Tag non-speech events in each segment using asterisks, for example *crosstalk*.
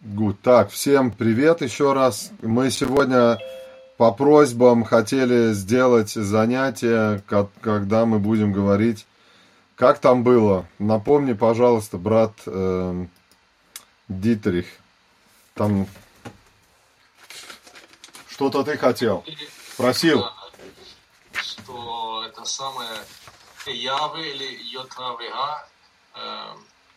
Гуд. Так, всем привет еще раз. Мы сегодня по просьбам хотели сделать занятие, когда мы будем говорить, как там было. Напомни, пожалуйста, брат э, Дитрих. Там что-то ты хотел. Просил. Что это самое Явы или Йотравега, э,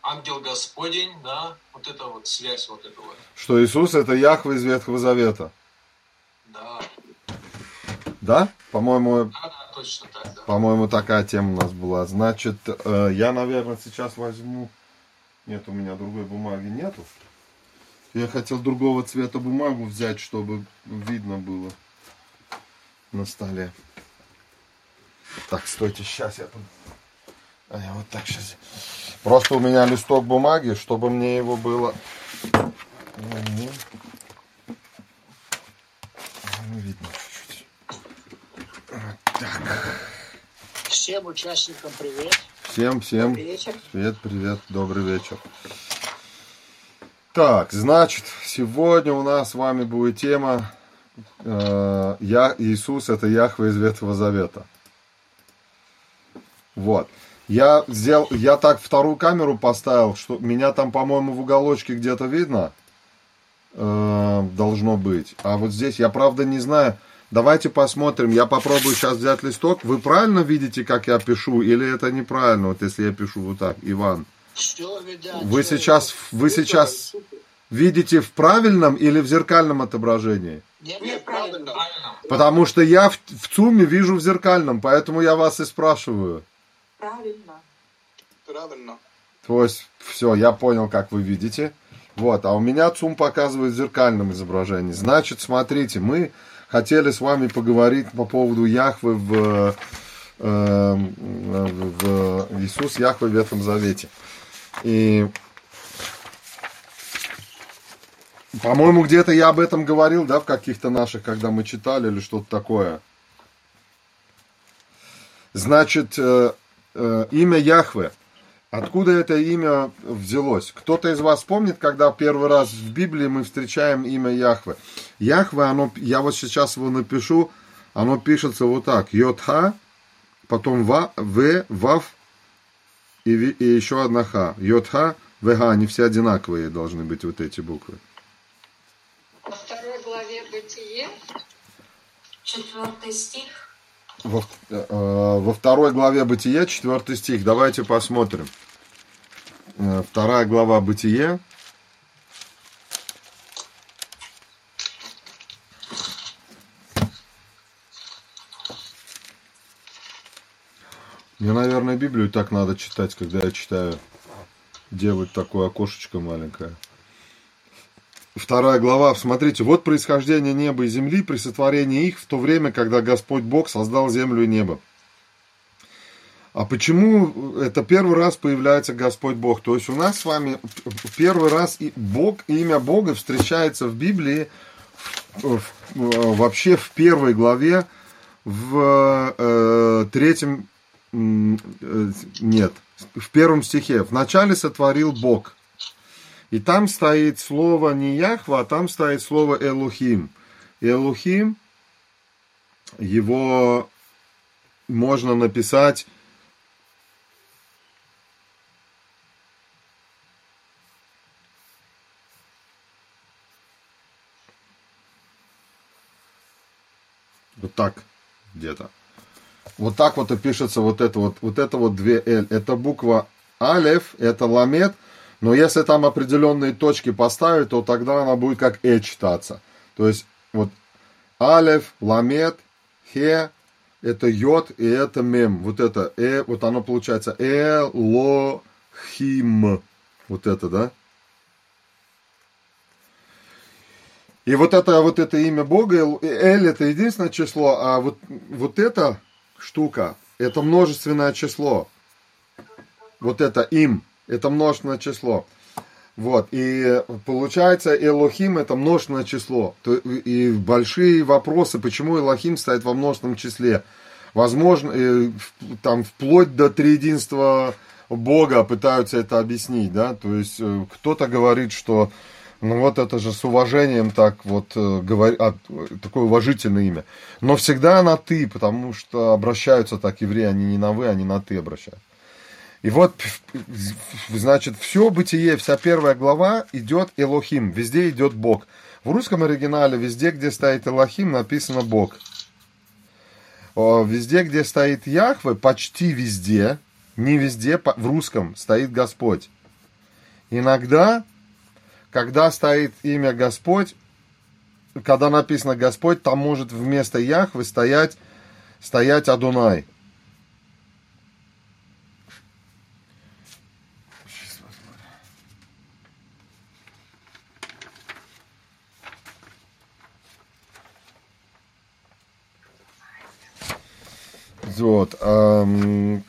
ангел Господень, да, вот это вот связь вот этого. Что Иисус это Яхва из Ветхого Завета. Да. Да? По-моему, Да, да, точно так, да. по-моему, такая тема у нас была. Значит, э, я, наверное, сейчас возьму... Нет, у меня другой бумаги нету. Я хотел другого цвета бумагу взять, чтобы видно было на столе. Так, стойте, сейчас я... тут- А я вот так сейчас... Просто у меня листок бумаги, чтобы мне его было... Мгм. Ну, видно чуть-чуть. Вот так. Всем участникам привет. Всем, всем Добрый вечер. привет, привет, добрый вечер. Так, значит, сегодня у нас с вами будет тема э, я, Иисус это Яхва из Ветхого Завета. Вот. Я сделал, я так вторую камеру поставил, что меня там, по-моему, в уголочке где-то видно э, должно быть. А вот здесь я, правда, не знаю. Давайте посмотрим. Я попробую сейчас взять листок. Вы правильно видите, как я пишу, или это неправильно? Вот если я пишу вот так, Иван. Вы сейчас, вы сейчас видите в правильном или в зеркальном отображении? Нет, Нет. Правильно. Потому что я в, в ЦУМе вижу в зеркальном, поэтому я вас и спрашиваю. Правильно. Правильно. То есть, все, я понял, как вы видите. Вот, а у меня ЦУМ показывает в зеркальном изображении. Значит, смотрите, мы хотели с вами поговорить по поводу Яхвы в, э, э, в Иисус Яхвы в Ветхом Завете. И, по-моему, где-то я об этом говорил, да, в каких-то наших, когда мы читали или что-то такое. Значит, э, имя Яхве. Откуда это имя взялось? Кто-то из вас помнит, когда первый раз в Библии мы встречаем имя Яхве? Яхве, оно, я вот сейчас его напишу, оно пишется вот так. Йотха, потом ва, В, Вав и, и еще одна Ха. Йотха, ВГ, они все одинаковые должны быть вот эти буквы. Во второй главе Бытие, четвертый стих. Во, э, во второй главе Бытие, четвертый стих. Давайте посмотрим. Э, Вторая глава Бытие. Мне, наверное, Библию так надо читать, когда я читаю. Делать такое окошечко маленькое. Вторая глава, смотрите, вот происхождение неба и земли при сотворении их в то время, когда Господь Бог создал землю и небо. А почему это первый раз появляется Господь Бог? То есть у нас с вами первый раз и Бог, имя Бога встречается в Библии в- в- вообще в первой главе, в э, третьем, э, нет, в первом стихе. Вначале сотворил Бог. И там стоит слово не Яхва, а там стоит слово Элухим. Элухим, его можно написать вот так где-то. Вот так вот и пишется вот это вот, вот это вот две L. Это буква Алеф, это ламет, но если там определенные точки поставить, то тогда она будет как Э читаться. То есть вот Алеф, ламет, Хе, это йод и это мем. Вот это э, вот оно получается Элохим. Вот это, да? И вот это, вот это имя Бога, Эл Эль это единственное число, а вот, вот эта штука, это множественное число. Вот это им, это множественное число. Вот, и получается, Элохим это множественное число. И большие вопросы, почему Элохим стоит во множественном числе. Возможно, э, там вплоть до триединства Бога пытаются это объяснить, да, то есть э, кто-то говорит, что Ну вот это же с уважением так вот э, говор... а, такое уважительное имя. Но всегда на ты, потому что обращаются так евреи, они не на вы, они на ты обращаются. И вот, значит, все бытие, вся первая глава идет Элохим, везде идет Бог. В русском оригинале везде, где стоит Элохим, написано Бог. Везде, где стоит Яхве, почти везде, не везде, в русском стоит Господь. Иногда когда стоит имя Господь, когда написано Господь, там может вместо Яхвы стоять, стоять Адунай. Вот. Эм,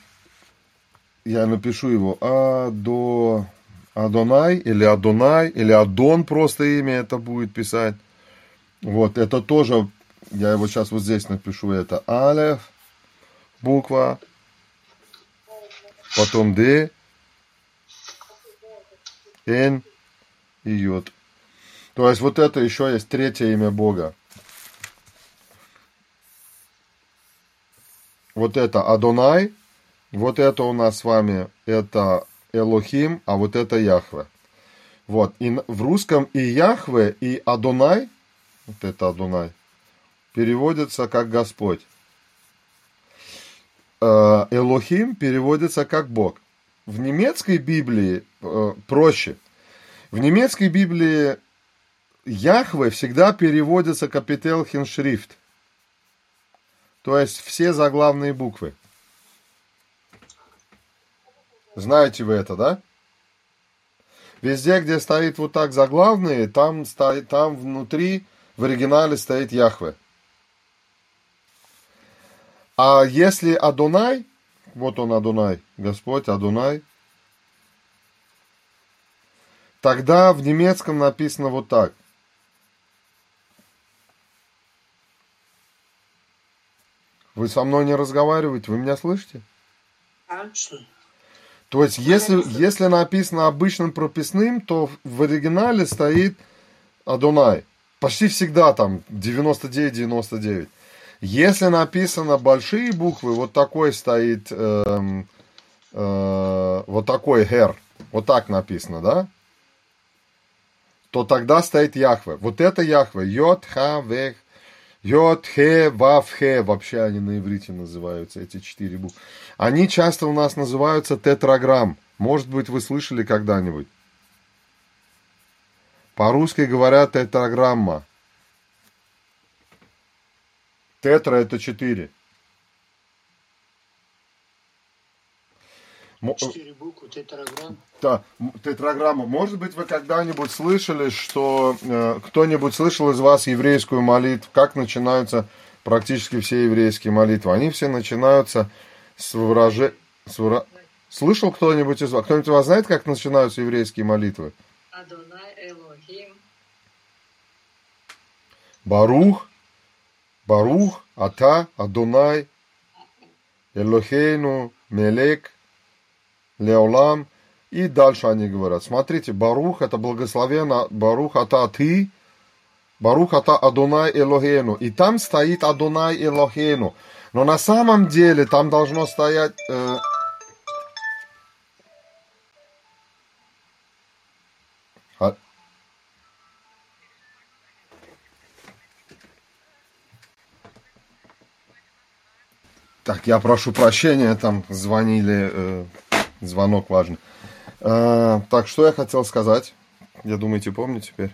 я напишу его. А до Адонай или Адонай, или Адон просто имя это будет писать. Вот, это тоже, я его сейчас вот здесь напишу, это Алеф, буква, потом Д, Н и Йод. То есть вот это еще есть третье имя Бога. Вот это Адонай, вот это у нас с вами, это Элохим, а вот это Яхве. Вот, и в русском и Яхве, и Адонай, вот это Адонай, переводится как Господь. Э, Элохим переводится как Бог. В немецкой Библии э, проще. В немецкой Библии Яхве всегда переводится капител хиншрифт. То есть все заглавные буквы. Знаете вы это, да? Везде, где стоит вот так заглавные, там, стоит, там внутри в оригинале стоит Яхве. А если Адонай, вот он Адонай, Господь Адонай, тогда в немецком написано вот так. Вы со мной не разговариваете, вы меня слышите? То есть, если, если написано обычным прописным, то в оригинале стоит Адонай. Почти всегда там 99-99. Если написано большие буквы, вот такой стоит, э, э, вот такой хер, вот так написано, да? То тогда стоит Яхве. Вот это Яхве. Йод, ха, вех, Йод, хе, вав, хе. Вообще они на иврите называются, эти четыре буквы. Они часто у нас называются тетраграмм. Может быть, вы слышали когда-нибудь. По-русски говорят тетраграмма. Тетра это четыре. Четыре буквы, тетраграмм. Да, тетраграмма. Может быть, вы когда-нибудь слышали, что э, кто-нибудь слышал из вас еврейскую молитву, как начинаются практически все еврейские молитвы? Они все начинаются с выражением... Выра... Слышал кто-нибудь из вас? Кто-нибудь из вас знает, как начинаются еврейские молитвы? Адонай Элохим. Барух, Барух, Ата, Адонай, Элохейну, Мелек, Леолам. И дальше они говорят, смотрите, Барух это благословенно, Барух ата ты, Барух ата Адонай Элохену. И там стоит Адонай Элохену. Но на самом деле там должно стоять... Э, а, Так, я прошу прощения, там звонили, э, звонок важный. Э, так, что я хотел сказать? Я думаете, помню теперь?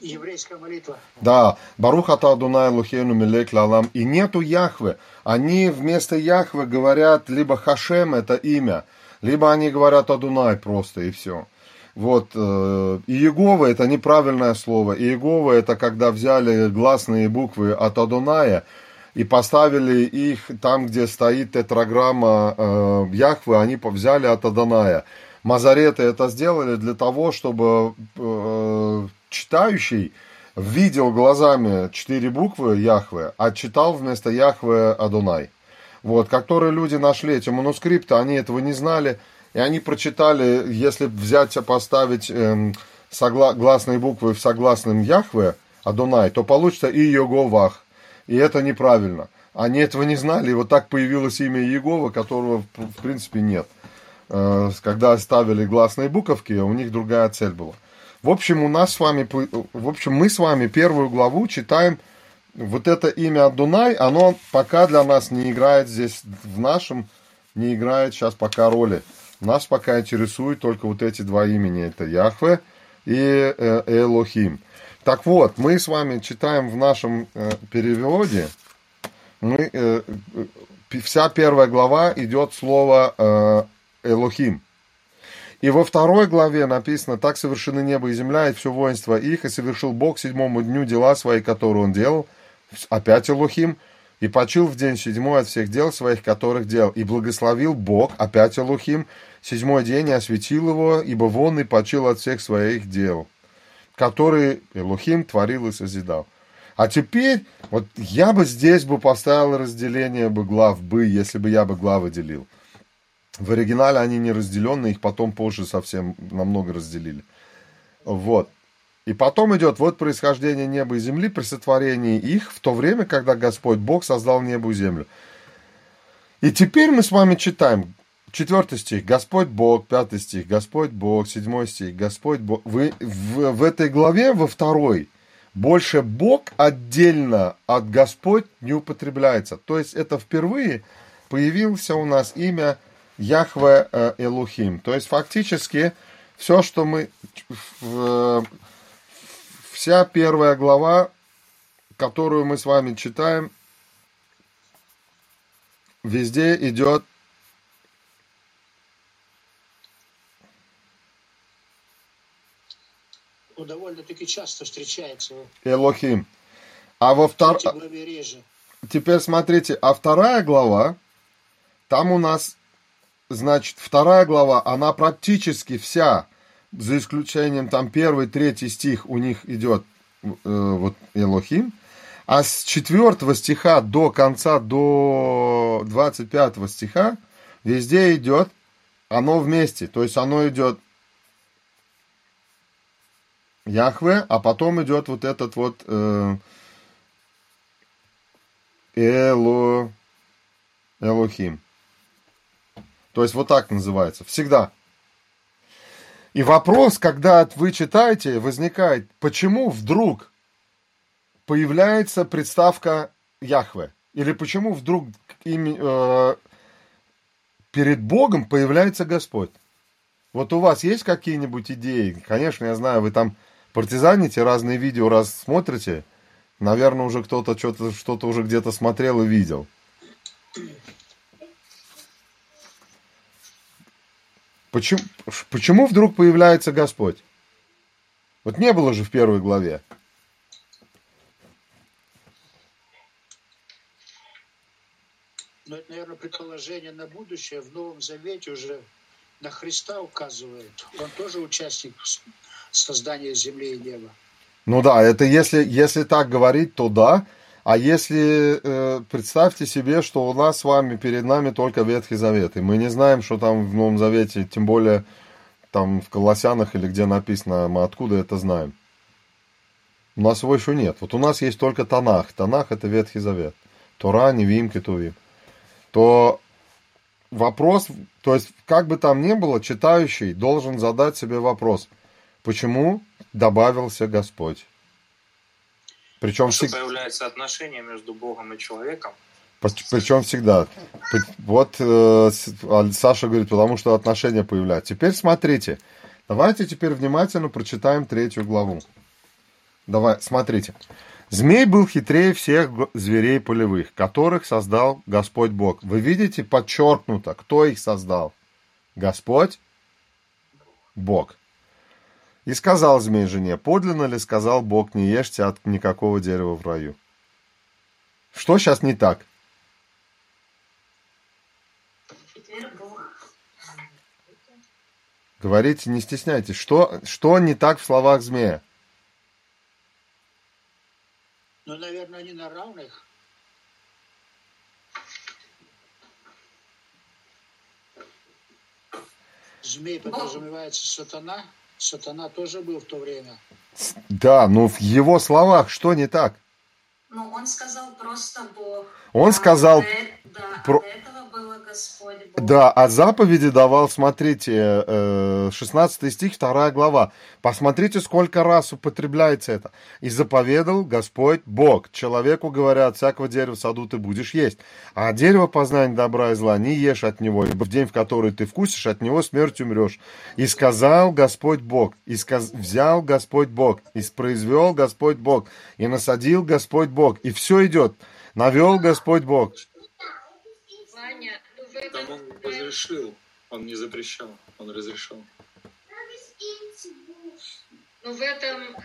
Еврейская молитва. Да, Баруха Адунай Лухейну Милек Лалам. И нету Яхвы. Они вместо Яхвы говорят либо Хашем, это имя, либо они говорят Адунай просто и все. Вот, э, Иегова это неправильное слово. Иегова это когда взяли гласные буквы от Адуная и поставили их там, где стоит тетраграмма э, Яхвы, они взяли от Адоная. Мазареты это сделали для того, чтобы э, читающий видел глазами четыре буквы Яхве, а читал вместо Яхве Адонай. Вот, которые люди нашли эти манускрипты, они этого не знали, и они прочитали, если взять, поставить эм, согла- гласные буквы в согласном Яхве, Адонай, то получится и Йоговах. И это неправильно. Они этого не знали, и вот так появилось имя Иегова, которого в принципе нет. Э, Когда ставили гласные буковки, у них другая цель была. В общем, у нас с вами, в общем, мы с вами первую главу читаем вот это имя Адунай, оно пока для нас не играет здесь, в нашем, не играет сейчас пока роли. Нас пока интересуют только вот эти два имени, это Яхве и э, Элохим. Так вот, мы с вами читаем в нашем э, переводе, мы, э, э, вся первая глава идет слово э, Элохим. И во второй главе написано, так совершены небо и земля, и все воинство их, и совершил Бог седьмому дню дела свои, которые он делал, опять Элохим, и почил в день седьмой от всех дел своих, которых делал, и благословил Бог, опять Элохим, седьмой день и осветил его, ибо вон и почил от всех своих дел, которые Элохим творил и созидал. А теперь, вот я бы здесь бы поставил разделение бы глав бы, если бы я бы главы делил. В оригинале они не разделены, их потом позже совсем намного разделили. Вот. И потом идет вот происхождение неба и земли при сотворении их в то время, когда Господь Бог создал небо и землю. И теперь мы с вами читаем четвертый стих, Господь Бог, пятый стих, Господь Бог, седьмой стих, Господь Бог. Вы, в, в этой главе, во второй, больше Бог отдельно от Господь не употребляется. То есть это впервые появился у нас имя Яхве э, Элухим. То есть фактически все, что мы... вся первая глава, которую мы с вами читаем, везде идет Ну, довольно-таки часто встречается. Элохим. А во В втор... третьей главе реже. Теперь смотрите, а вторая глава, там у нас, значит, вторая глава, она практически вся, за исключением там первый, третий стих у них идет э, вот Элохим, а с четвертого стиха до конца, до 25 стиха, везде идет оно вместе, то есть оно идет Яхве, а потом идет вот этот вот э, Эло... Элохим. То есть вот так называется. Всегда. И вопрос, когда вы читаете, возникает, почему вдруг появляется приставка Яхве? Или почему вдруг ими, э, перед Богом появляется Господь? Вот у вас есть какие-нибудь идеи? Конечно, я знаю, вы там партизаните, разные видео раз смотрите. Наверное, уже кто-то что-то, что-то уже где-то смотрел и видел. Почему, почему вдруг появляется Господь? Вот не было же в первой главе. Но это, наверное, предположение на будущее. В Новом Завете уже на Христа указывает. Он тоже участник создания земли и неба. Ну да, это если, если так говорить, то да. А если э, представьте себе, что у нас с вами перед нами только Ветхий Завет, и мы не знаем, что там в Новом Завете, тем более там в Колоссянах или где написано, мы откуда это знаем. У нас его еще нет. Вот у нас есть только Танах. Танах это Ветхий Завет. Тора, Невим, Кетувим. То вопрос, то есть как бы там ни было, читающий должен задать себе вопрос, почему добавился Господь? Причем, Что всег- появляется отношение между Богом и человеком. причем всегда. Вот э, а Саша говорит, потому что отношения появляются. Теперь смотрите. Давайте теперь внимательно прочитаем третью главу. Давай, смотрите. Змей был хитрее всех зверей полевых, которых создал Господь Бог. Вы видите, подчеркнуто, кто их создал? Господь Бог. И сказал змей жене, подлинно ли сказал Бог, не ешьте от никакого дерева в раю. Что сейчас не так? Говорите, не стесняйтесь. Что, что не так в словах змея? Но, наверное, они на равных. Змей подразумевается сатана. Сатана тоже был в то время. Да, но в его словах что не так? Ну, он сказал просто Бог. Он А сказал до да, про- а Да, а заповеди давал, смотрите, э, 16 стих, 2 глава. Посмотрите, сколько раз употребляется это. «И заповедал Господь Бог». Человеку говорят, всякого дерева в саду ты будешь есть. А дерево познания добра и зла не ешь от него, ибо в день, в который ты вкусишь, от него смерть умрешь. И сказал Господь Бог, и сказ... взял Господь Бог, и произвел Господь Бог, и насадил Господь Бог. И все идет. Навел Господь Бог. Ваня, ну в Там этом, он разрешил, он не запрещал, он разрешил. ну, в этом э,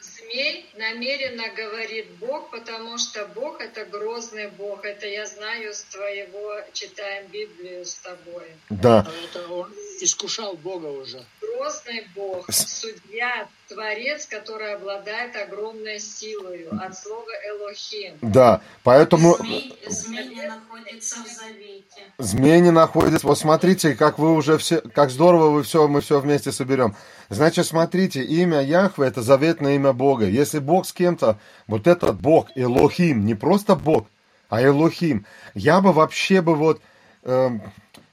змей намеренно говорит Бог, потому что Бог это грозный Бог. Это я знаю с твоего, читаем Библию с тобой. Да. А это он искушал Бога уже. Грозный Бог, судья, творец, который обладает огромной силой от слова Элохим. Да, поэтому Змей, змей не находится в завете. змей не находится. Вот смотрите, как вы уже все, как здорово вы все, мы все вместе соберем. Значит, смотрите, имя Яхве это заветное имя Бога. Если Бог с кем-то, вот этот Бог, Элохим, не просто Бог, а Элохим. Я бы вообще бы вот, эм,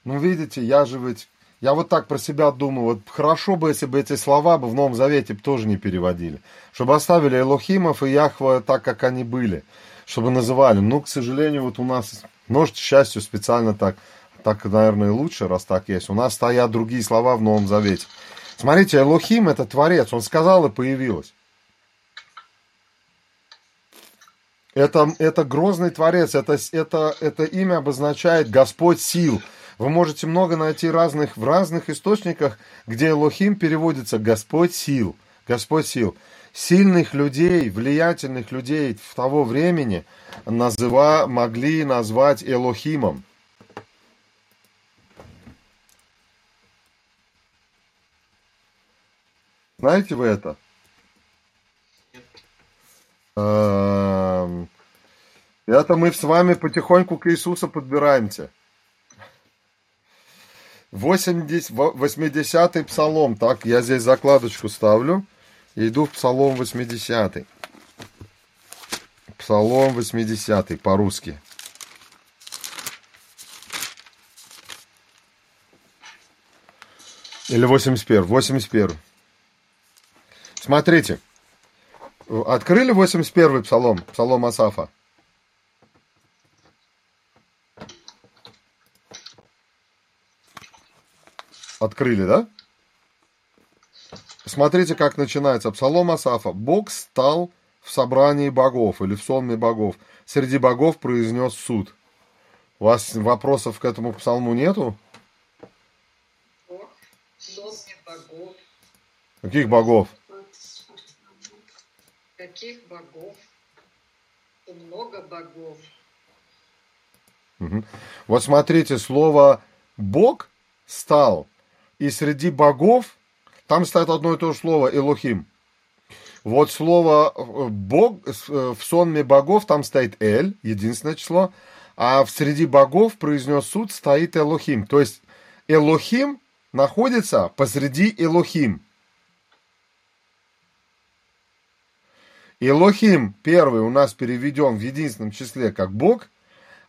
ну видите, я же ведь, я вот так про себя думаю, вот хорошо бы, если бы эти слова бы в Новом Завете тоже не переводили. Чтобы оставили Элохимов и Яхва так, как они были. Чтобы называли. Ну, к сожалению, вот у нас, может, к счастью, специально так, так, наверное, и лучше, раз так есть. У нас стоят другие слова в Новом Завете. Смотрите, Элохим это Творец, он сказал и появилось. Это, это грозный Творец, это, это, это имя обозначает Господь сил. Вы можете много найти разных, в разных источниках, где Элохим переводится Господь сил. Господь сил. Сильных людей, влиятельных людей в того времени называ, могли назвать Элохимом. Знаете вы это? Эм, Это мы с вами потихоньку к Иисусу подбираемся. 80, 80-й псалом. Так, я здесь закладочку ставлю. Иду в псалом 80 Псалом 80 по-русски. Или 81 81 Смотрите. Открыли 81 псалом, псалом Асафа? Открыли, да? Смотрите, как начинается. Псалом Асафа. Бог стал в собрании богов или в сонме богов. Среди богов произнес суд. У вас вопросов к этому псалму нету? Богов. Каких богов? Каких богов? Много богов. Мгм. Вот смотрите, слово «бог» стал, и среди богов там стоит одно и то же слово «элохим». Вот слово э, «бог» э, в сонме богов там стоит «эль», единственное число, а в среди богов произнес суд стоит «элохим». То есть «элохим» находится посреди «элохим». Элохим первый у нас переведен в единственном числе как Бог,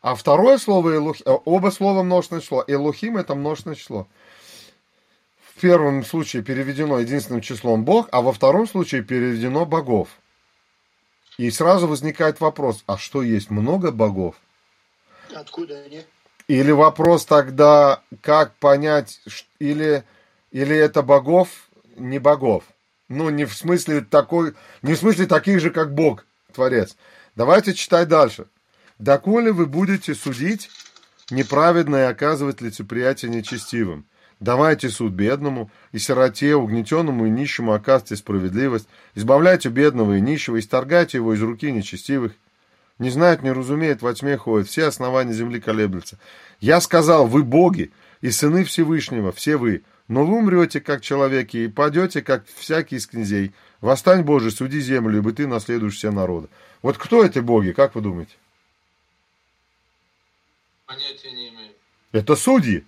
а второе слово Элохим, оба слова множественное число. Элохим это множественное число. В первом случае переведено единственным числом Бог, а во втором случае переведено богов. И сразу возникает вопрос, а что есть много богов? Откуда они? Или вопрос тогда, как понять, или, или это богов, не богов? Ну, не в смысле такой, не в смысле таких же, как Бог, Творец. Давайте читать дальше. «Доколе вы будете судить неправедно и оказывать лицеприятие нечестивым? Давайте суд бедному и сироте, угнетенному и нищему оказывайте справедливость. Избавляйте бедного и нищего, исторгайте его из руки нечестивых. Не знает, не разумеет, во тьме ходит, все основания земли колеблются. Я сказал, вы боги и сыны Всевышнего, все вы, но вы умрете, как человеки, и падете, как всякий из князей. Восстань, Боже, суди землю, ибо ты наследуешь все народы. Вот кто эти боги, как вы думаете? Понятия не имею. Это судьи.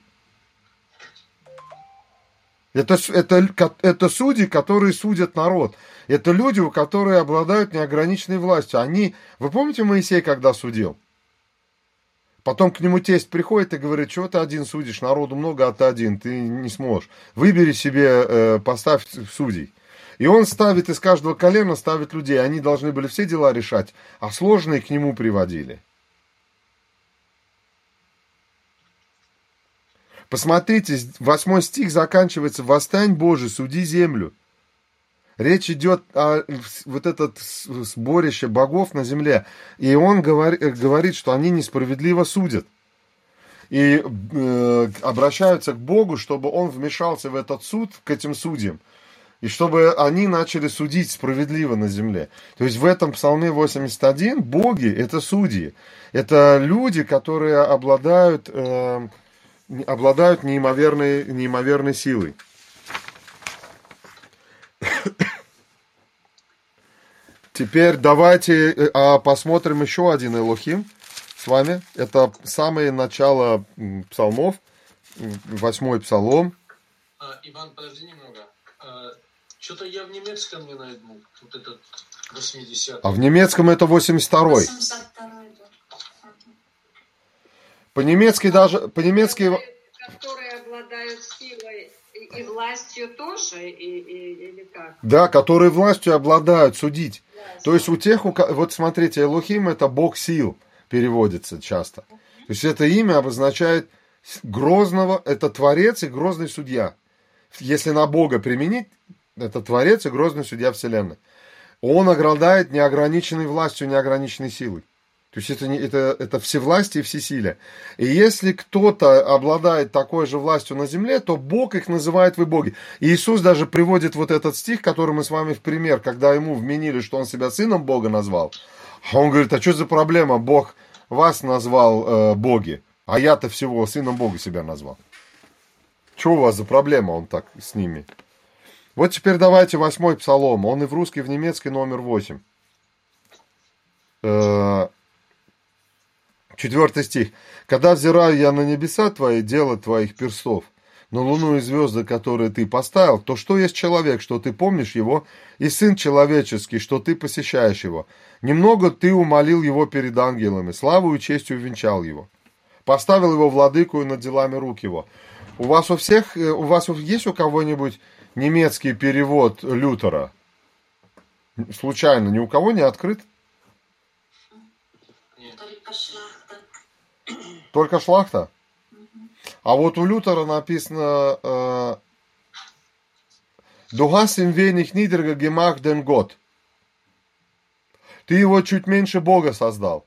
Это, это, это судьи, которые судят народ. Это люди, у которых обладают неограниченной властью. Они, вы помните Моисей, когда судил? Потом к нему тесть приходит и говорит, что ты один судишь, народу много, а ты один, ты не сможешь. Выбери себе, э, поставь судей. И он ставит из каждого колена, ставит людей. Они должны были все дела решать, а сложные к нему приводили. Посмотрите, восьмой стих заканчивается «Восстань, Божий, суди землю». Речь идет о вот этот сборище богов на земле. И он говорит, говорит что они несправедливо судят. И э, обращаются к Богу, чтобы он вмешался в этот суд, к этим судьям. И чтобы они начали судить справедливо на земле. То есть в этом псалме 81 боги – это судьи. Это люди, которые обладают, э, обладают неимоверной, неимоверной силой. Теперь давайте э, а, посмотрим еще один Элохим с вами. Это самое начало псалмов, восьмой псалом. А, Иван, подожди немного. А, что-то я в немецком не найду. Вот этот 80 А в немецком это 82-й. 82 По-немецки даже... По-немецки... Которые обладают силой и, властью тоже, и, и, или как? Да, которые властью обладают судить. То есть у тех, у, вот смотрите, Элухим это бог сил переводится часто. То есть это имя обозначает грозного, это творец и грозный судья. Если на Бога применить, это творец и грозный судья Вселенной. Он ограждает неограниченной властью, неограниченной силой. То есть это, не, это, это всевластие и всесилие. И если кто-то обладает такой же властью на земле, то Бог их называет вы боги. И Иисус даже приводит вот этот стих, который мы с вами в пример, когда ему вменили, что он себя сыном Бога назвал. Он говорит, а что за проблема? Бог вас назвал э, боги, а я-то всего сыном Бога себя назвал. Что у вас за проблема, он так с ними? Вот теперь давайте восьмой псалом. Он и в русский, и в немецкий номер восемь. Четвертый стих. «Когда взираю я на небеса твои, дело твоих перстов, на луну и звезды, которые ты поставил, то что есть человек, что ты помнишь его, и сын человеческий, что ты посещаешь его? Немного ты умолил его перед ангелами, славу и честью венчал его. Поставил его владыку над делами рук его». У вас у всех, э, у вас есть у кого-нибудь немецкий перевод Лютера? Случайно, ни у кого не открыт? Шляхта. Только шлахта? А вот у Лютера написано э, «Du hast ihn wenig niedriger gemacht den Gott». Ты его чуть меньше Бога создал.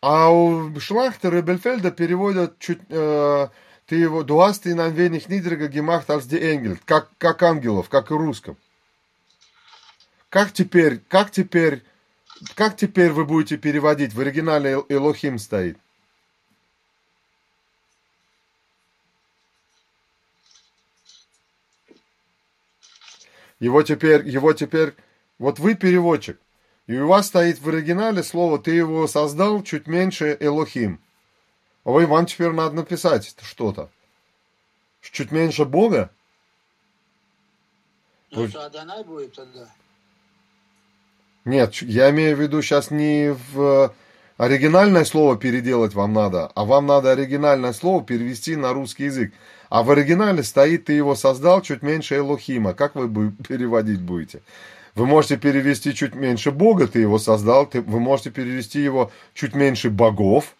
А у Шлахтера и Бельфельда переводят чуть... э, ты его «Du hast ihn ein wenig niedriger gemacht als die Engel». Как, как ангелов, как и русском. Как теперь, как теперь, как теперь вы будете переводить? В оригинале Эл- Элохим стоит. Его теперь, его теперь, вот вы переводчик, и у вас стоит в оригинале слово, ты его создал чуть меньше Элохим. А вы, вам теперь надо написать что-то. Чуть меньше Бога? Ну, то Адонай будет тогда. Нет, я имею в виду сейчас не в э, оригинальное слово переделать вам надо, а вам надо оригинальное слово перевести на русский язык. А в оригинале стоит, ты его создал чуть меньше Элохима. Как вы *laughs* переводить будете? Вы можете перевести чуть меньше Бога, ты его создал. Ты, вы можете перевести его чуть меньше богов.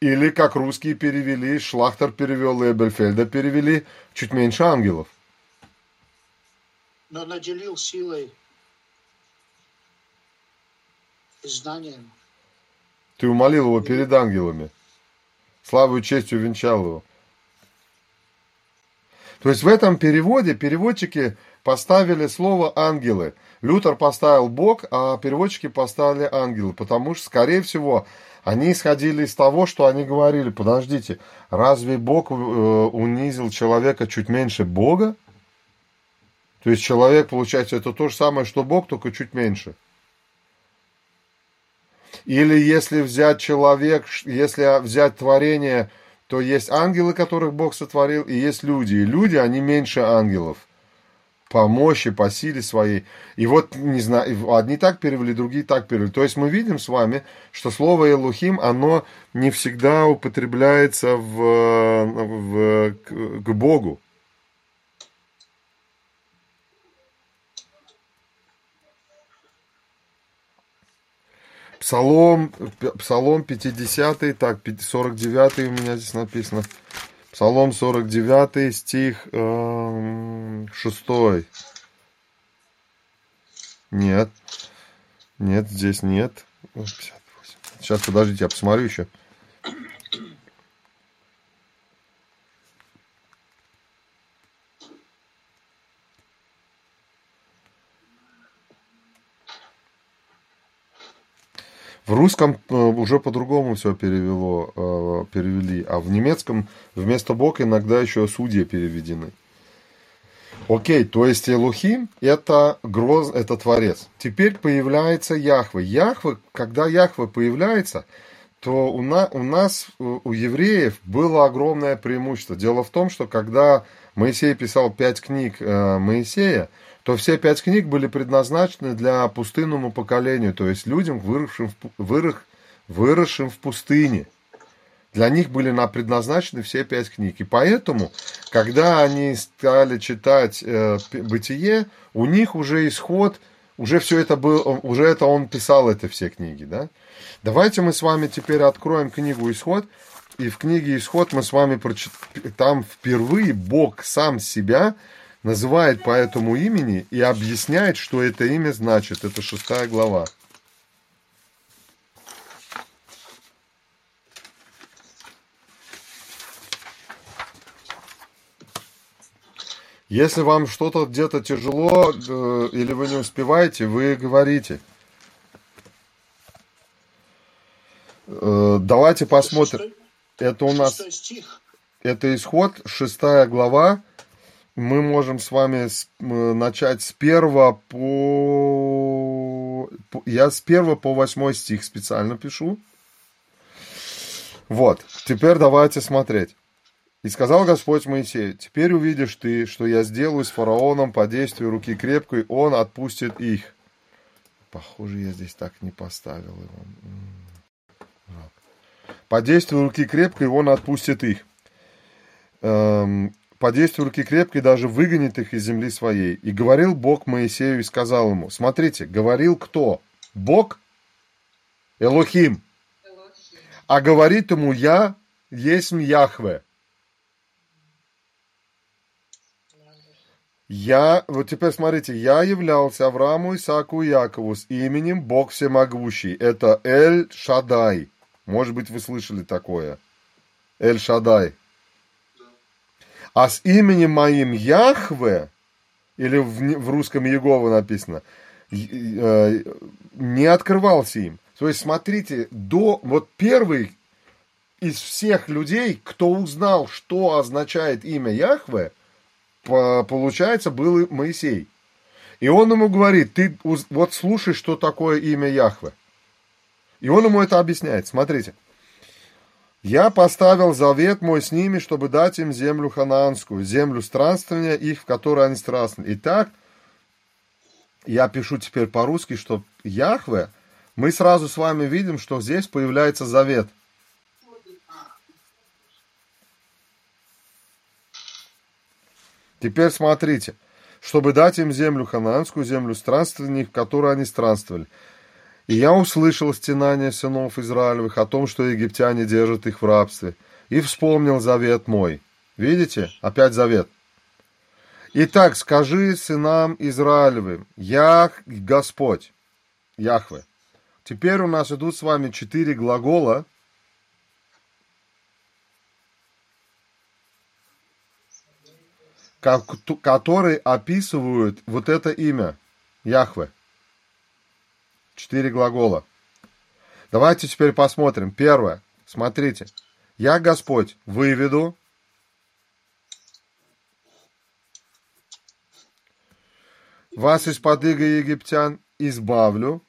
Или, как русские перевели, Шлахтер перевел и Эбельфельда перевели, чуть меньше ангелов. Но наделил силой знанием. Ты умолил его перед ангелами. Славу и честью венчал его. То есть в этом переводе переводчики поставили слово ангелы. Лютер поставил Бог, а переводчики поставили ангелы, потому что, скорее всего, они исходили из того, что они говорили, подождите, разве Бог э, унизил человека чуть меньше Бога? То есть человек, получается, это то же самое, что Бог, только чуть меньше. Или если взять человек, если взять творение то есть ангелы, которых Бог сотворил, и есть люди. И люди, они меньше ангелов по мощи, по силе своей. И вот, не знаю, одни так перевели, другие так перевели. То есть мы видим с вами, что слово Элухим, оно не всегда употребляется в, в, к, к Богу. Псалом, Псалом 50, так, 49 у меня здесь написано. Псалом 49, стих э, 6. Нет. Нет, здесь нет. 58. Сейчас, подождите, я посмотрю еще. В русском э, уже по-другому все перевело, э, перевели, а в немецком вместо Бог иногда еще судьи переведены. Окей, то есть Элухим это гроз, это Творец. Теперь появляется Яхве. Яхве, когда Яхве появляется, то у, на, у нас, у евреев, было огромное преимущество. Дело в том, что когда Моисей писал пять книг э, Моисея, то все пять книг были предназначены для пустынному поколению, то есть людям, выросшим в, вырос, выросшим в пустыне. Для них были предназначены все пять книг. И поэтому, когда они стали читать э, «Бытие», у них уже исход, уже все это был, уже это он писал, это все книги. Да? Давайте мы с вами теперь откроем книгу «Исход», и в книге «Исход» мы с вами прочитаем, там впервые Бог сам себя называет по этому имени и объясняет, что это имя значит. Это шестая глава. Если вам что-то где-то тяжело э, или вы не успеваете, вы говорите. Э, давайте посмотрим. Это у нас... Это исход, шестая глава, мы можем с вами начать с первого по... Я с первого по восьмой стих специально пишу. Вот, теперь давайте смотреть. И сказал Господь Моисею, теперь увидишь ты, что я сделаю с фараоном по действию руки крепкой, он отпустит их. Похоже, я здесь так не поставил его. По действию руки крепкой он отпустит их. Эм, по действию руки крепкой даже выгонит их из земли своей. И говорил Бог Моисею и сказал ему, смотрите, говорил кто? Бог? Элохим. А говорит ему, я есть Яхве. Я, вот теперь смотрите, я являлся Аврааму, Исааку и Якову с именем Бог Всемогущий. Это Эль Шадай. Может быть, вы слышали такое. Эль Шадай а с именем моим Яхве, или в, в русском Егова написано, э, не открывался им. То есть, смотрите, до, вот первый из всех людей, кто узнал, что означает имя Яхве, получается, был Моисей. И он ему говорит, ты вот слушай, что такое имя Яхве. И он ему это объясняет. Смотрите. Я поставил завет мой с ними, чтобы дать им землю ханаанскую, землю странствования их, в которой они странствовали. Итак, я пишу теперь по-русски, что Яхве, мы сразу с вами видим, что здесь появляется завет. Теперь смотрите, чтобы дать им землю ханаанскую, землю странствования, в которой они странствовали. И я услышал стенание сынов Израилевых о том, что египтяне держат их в рабстве, и вспомнил завет мой. Видите? Опять завет. Итак, скажи сынам Израилевым, я Господь, Яхве. Теперь у нас идут с вами четыре глагола, которые описывают вот это имя, Яхве. Четыре глагола. Давайте теперь посмотрим. Первое. Смотрите. Я Господь выведу. Вас из-под иго египтян избавлю.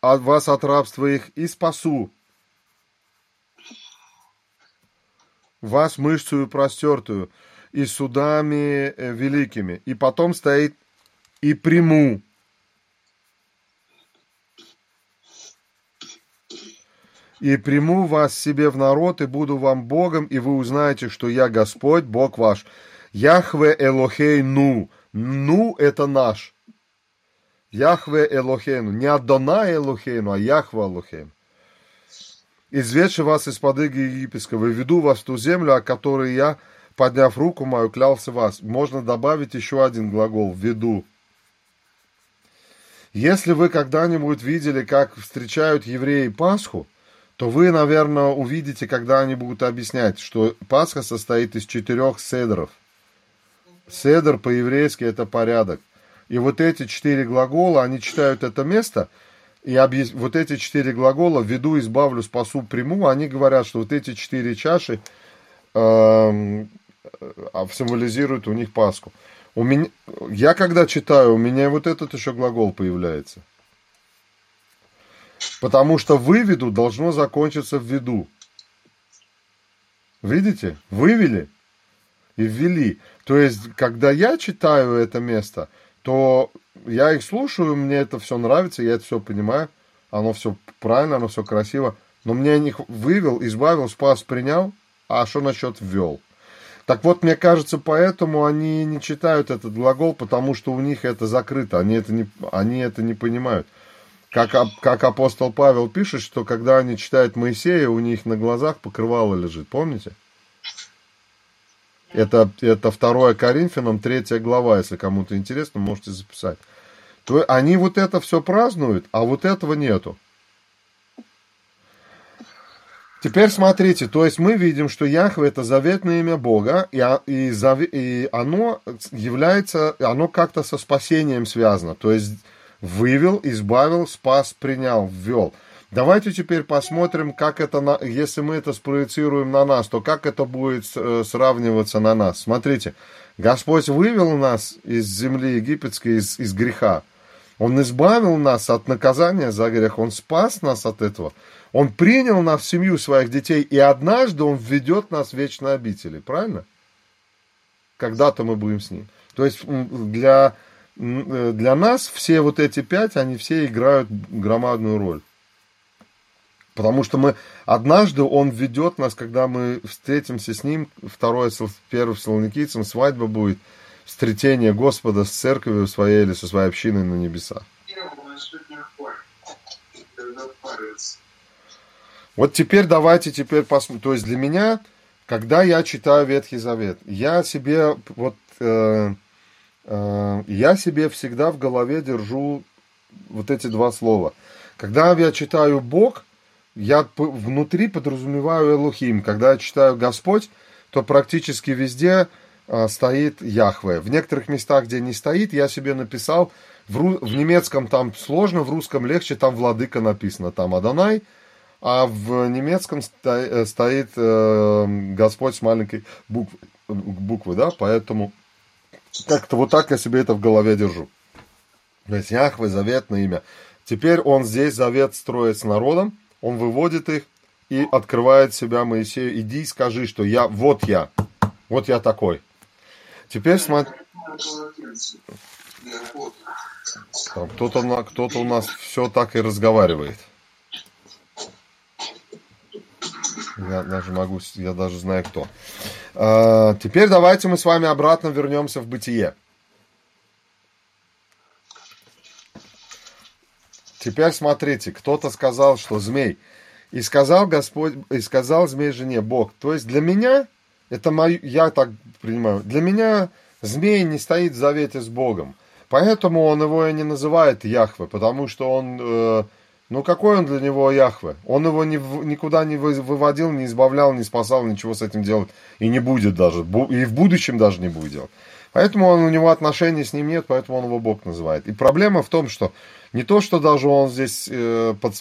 от вас от рабства их и спасу вас мышцую простертую и судами э, великими. И потом стоит и приму. И приму вас себе в народ, и буду вам Богом, и вы узнаете, что я Господь, Бог ваш. Яхве Элохей Ну. Ну – это наш. Яхве Элохейну. Не Адона Элохейну, а Яхве Элохейну. Изведши вас из подыги египетского, и веду вас в ту землю, о которой я, подняв руку мою, клялся вас. Можно добавить еще один глагол «веду». Если вы когда-нибудь видели, как встречают евреи Пасху, то вы, наверное, увидите, когда они будут объяснять, что Пасха состоит из четырех седров. Седр по-еврейски – это порядок. И вот эти четыре глагола, они читают это место, и объяс... вот эти четыре глагола «веду, избавлю, спасу, приму», они говорят, что вот эти четыре чаши э, символизируют у них Пасху. У меня, я когда читаю, у меня вот этот еще глагол появляется. Потому что выведу должно закончиться в виду. Видите? Вывели и ввели. То есть, когда я читаю это место, то я их слушаю, мне это все нравится, я это все понимаю, оно все правильно, оно все красиво, но мне них вывел, избавил, спас, принял, а что насчет ввел? Так вот, мне кажется, поэтому они не читают этот глагол, потому что у них это закрыто, они это не, они это не понимают. Как, как апостол Павел пишет, что когда они читают Моисея, у них на глазах покрывало лежит, помните? Это, это 2 Коринфянам, 3 глава, если кому-то интересно, можете записать. То они вот это все празднуют, а вот этого нету. Теперь смотрите, то есть мы видим, что Яхве это заветное имя Бога, и, и, и оно является, оно как-то со спасением связано. То есть вывел, избавил, спас, принял, ввел. Давайте теперь посмотрим, как это, на, если мы это спроецируем на нас, то как это будет э, сравниваться на нас. Смотрите, Господь вывел нас из земли египетской, из, из греха. Он избавил нас от наказания за грех, Он спас нас от этого. Он принял нас в семью своих детей, и однажды Он введет нас в вечные обители. Правильно? Когда-то мы будем с Ним. То есть для, э, для нас все вот эти пять, они все играют громадную роль. Потому что мы однажды он ведет нас, когда мы встретимся с ним, второе, первое Салоникийцам, свадьба будет, встретение Господа с церковью своей или со своей общиной на небесах. Вот теперь давайте теперь посмотрим. То есть для меня, когда я читаю Ветхий Завет, я себе вот э, э, я себе всегда в голове держу вот эти два слова. Когда я читаю Бог, я внутри подразумеваю Элухим. Когда я читаю Господь, то практически везде а, стоит Яхве. В некоторых местах, где не стоит, я себе написал, в, ру, в немецком там сложно, в русском легче, там Владыка написано, там Адонай, а в немецком э, стоит э, Господь с маленькой буквы, буквы, да, поэтому как-то вот так я себе это в голове держу. То есть Яхве, заветное имя. Теперь он здесь завет строит с народом, он выводит их и открывает себя Моисею. Иди и скажи, что я, вот я, вот я такой. Теперь смотри. Кто-то кто у нас все так и разговаривает. Я даже могу, я даже знаю кто. А, теперь давайте мы с вами обратно вернемся в бытие. Теперь смотрите, кто-то сказал, что змей. И сказал Господь, и сказал змей жене, Бог. То есть для меня, это мой, я так принимаю, для меня змей не стоит в завете с Богом. Поэтому он его и не называет Яхве, потому что он, э, ну какой он для него Яхве? Он его ни, никуда не выводил, не избавлял, не спасал, ничего с этим делать и не будет даже, и в будущем даже не будет делать. Поэтому он, у него отношений с ним нет, поэтому он его Бог называет. И проблема в том, что не то, что даже он здесь э, под,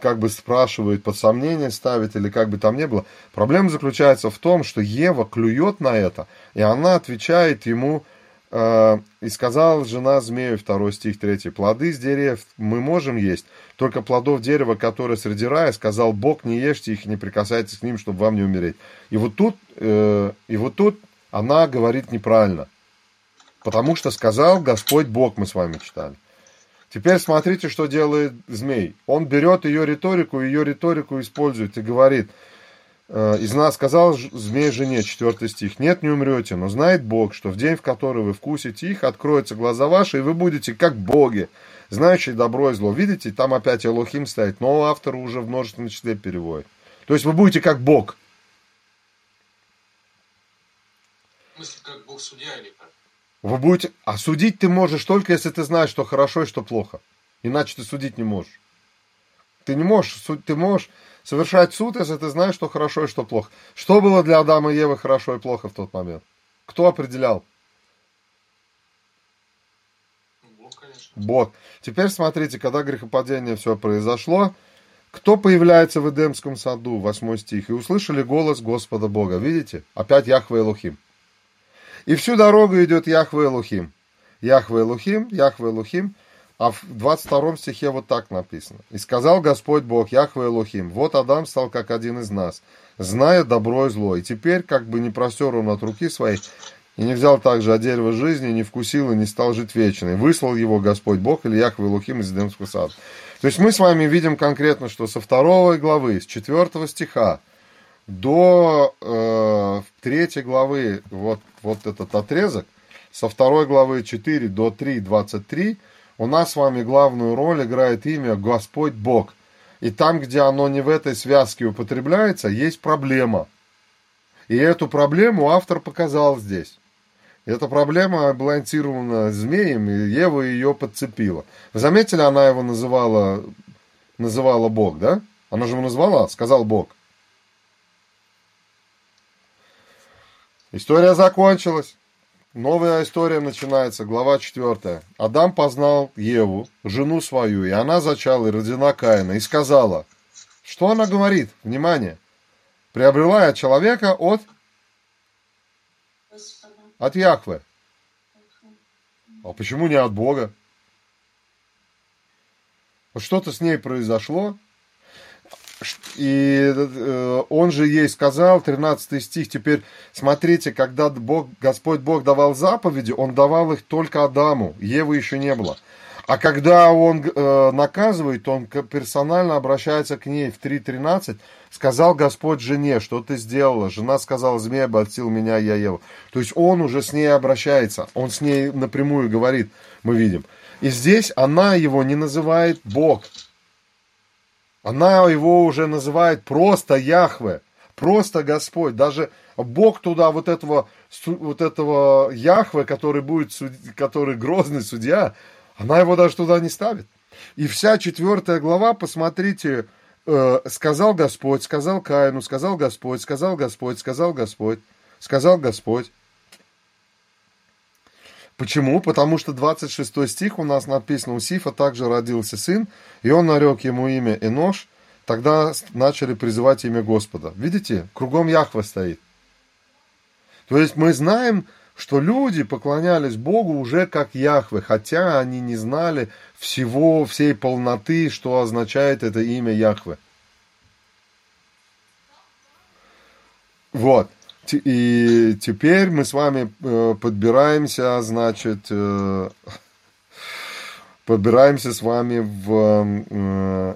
как бы спрашивает, под сомнение ставит или как бы там ни было. Проблема заключается в том, что Ева клюет на это, и она отвечает ему и сказала жена змею, второй стих, третий, плоды с дерев мы можем есть, только плодов дерева, которое среди рая, сказал Бог, не ешьте их, не прикасайтесь к ним, чтобы вам не умереть. И вот тут, э, и вот тут она говорит неправильно. Потому что сказал Господь Бог, мы с вами читали. Теперь смотрите, что делает змей. Он берет ее риторику, ее риторику использует и говорит, э, из нас сказал змей жене, 4 стих, нет, не умрете, но знает Бог, что в день, в который вы вкусите их, откроются глаза ваши, и вы будете как боги, знающие добро и зло. Видите, там опять Элохим стоит, но автор уже в множественном числе переводит. То есть вы будете как Бог. В смысле, как Бог судья или как? Вы будете... А судить ты можешь только, если ты знаешь, что хорошо и что плохо. Иначе ты судить не можешь. Ты не можешь, ты можешь совершать суд, если ты знаешь, что хорошо и что плохо. Что было для Адама и Евы хорошо и плохо в тот момент? Кто определял? Бог, конечно. Бог. Теперь смотрите, когда грехопадение все произошло, кто появляется в Эдемском саду, 8 стих, и услышали голос Господа Бога. Видите? Опять Яхве Элухим. И всю дорогу идет Яхве Элухим. Яхве Элухим, Яхве Элухим. А в 22 стихе вот так написано. «И сказал Господь Бог, Яхве Элухим, вот Адам стал как один из нас, зная добро и зло. И теперь, как бы не простер он от руки своей, и не взял также от дерева жизни, не вкусил и не стал жить вечно. И выслал его Господь Бог или Яхве Элухим из Эдемского сада». То есть мы с вами видим конкретно, что со второй главы, с четвертого стиха до э, третьей главы, вот, вот этот отрезок, со второй главы 4 до 3, 23, у нас с вами главную роль играет имя Господь Бог. И там, где оно не в этой связке употребляется, есть проблема. И эту проблему автор показал здесь. Эта проблема была инициирована змеем, и Ева ее подцепила. Вы заметили, она его называла, называла Бог, да? Она же его назвала, сказал Бог. История закончилась. Новая история начинается, глава 4. Адам познал Еву, жену свою, и она зачала и родина Каина, и сказала, что она говорит? Внимание. Приобрела человека от, от Яхве. А почему не от Бога? Что-то с ней произошло, и э, он же ей сказал, 13 стих, теперь смотрите, когда Бог, Господь Бог давал заповеди, он давал их только Адаму, Евы еще не было. А когда он э, наказывает, он персонально обращается к ней в 3.13, сказал Господь жене, что ты сделала? Жена сказала, змей обольстил меня, я ел. То есть он уже с ней обращается, он с ней напрямую говорит, мы видим. И здесь она его не называет Бог, она его уже называет просто Яхве, просто Господь. Даже Бог туда вот этого, вот этого Яхве, который будет, который грозный судья, она его даже туда не ставит. И вся четвертая глава, посмотрите, э, сказал Господь, сказал Каину, сказал Господь, сказал Господь, сказал Господь, сказал Господь. Почему? Потому что 26 стих у нас написано, у Сифа также родился сын, и он нарек ему имя Энош, тогда начали призывать имя Господа. Видите, кругом Яхва стоит. То есть мы знаем, что люди поклонялись Богу уже как Яхве, хотя они не знали всего, всей полноты, что означает это имя Яхве. Вот. И теперь мы с вами э, подбираемся, значит, э, подбираемся с вами в... э,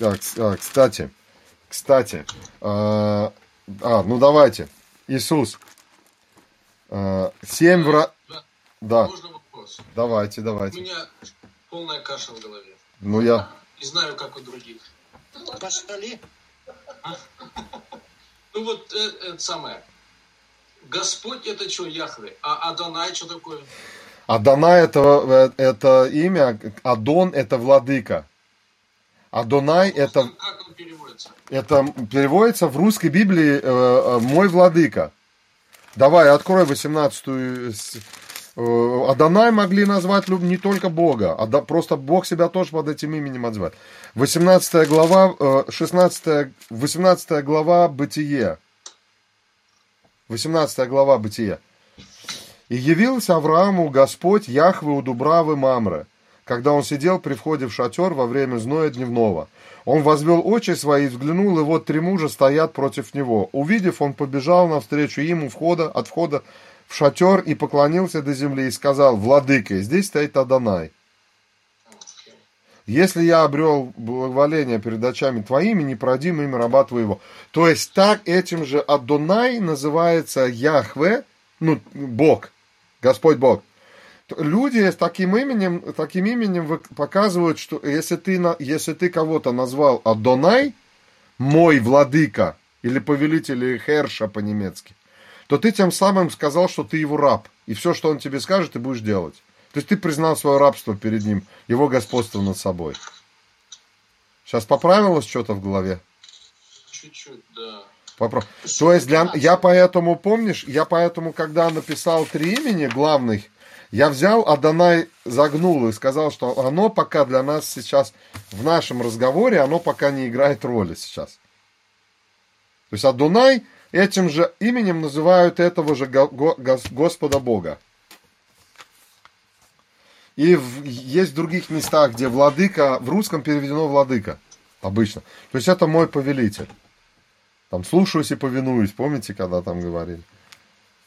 а, а, кстати, кстати, а, а, ну давайте, Иисус, семь вра... Да. Можно вопрос? давайте, У давайте. меня полная каша в голове. Ну я... Не знаю, как у других. Посоли. *laughs* Ну вот э, это самое. Господь это что, Яхве? А Адонай что такое? Адона это, э, это имя, Адон это владыка. Адонай это, Как он переводится? это переводится в русской Библии э, мой владыка. Давай, открой 18-ю. Э, Адонай могли назвать не только Бога, а просто Бог себя тоже под этим именем отзывает. 18 глава, э, 16, 18 глава Бытие. 18 глава Бытие. И явился Аврааму Господь Яхве у Дубравы Мамре, когда он сидел при входе в шатер во время зноя дневного. Он возвел очи свои, взглянул, и вот три мужа стоят против него. Увидев, он побежал навстречу им у входа, от входа в шатер и поклонился до земли и сказал, «Владыка, здесь стоит Адонай. Если я обрел благоволение перед очами твоими, не продим имя раба твоего». То есть так этим же Адонай называется Яхве, ну, Бог, Господь Бог. Люди с таким именем, таким именем показывают, что если ты, если ты кого-то назвал Адонай, мой владыка, или повелитель, или херша по-немецки, то ты тем самым сказал, что ты его раб. И все, что он тебе скажет, ты будешь делать. То есть ты признал свое рабство перед ним, его господство над собой. Сейчас поправилось что-то в голове? Чуть-чуть, да. Попро- То есть для... я поэтому, помнишь, я поэтому, когда написал три имени главных, я взял Адонай, загнул и сказал, что оно пока для нас сейчас, в нашем разговоре, оно пока не играет роли сейчас. То есть Адонай этим же именем называют этого же го- го- гос- Господа Бога. И в- есть в других местах, где владыка, в русском переведено владыка, обычно. То есть это мой повелитель. Там слушаюсь и повинуюсь. Помните, когда там говорили?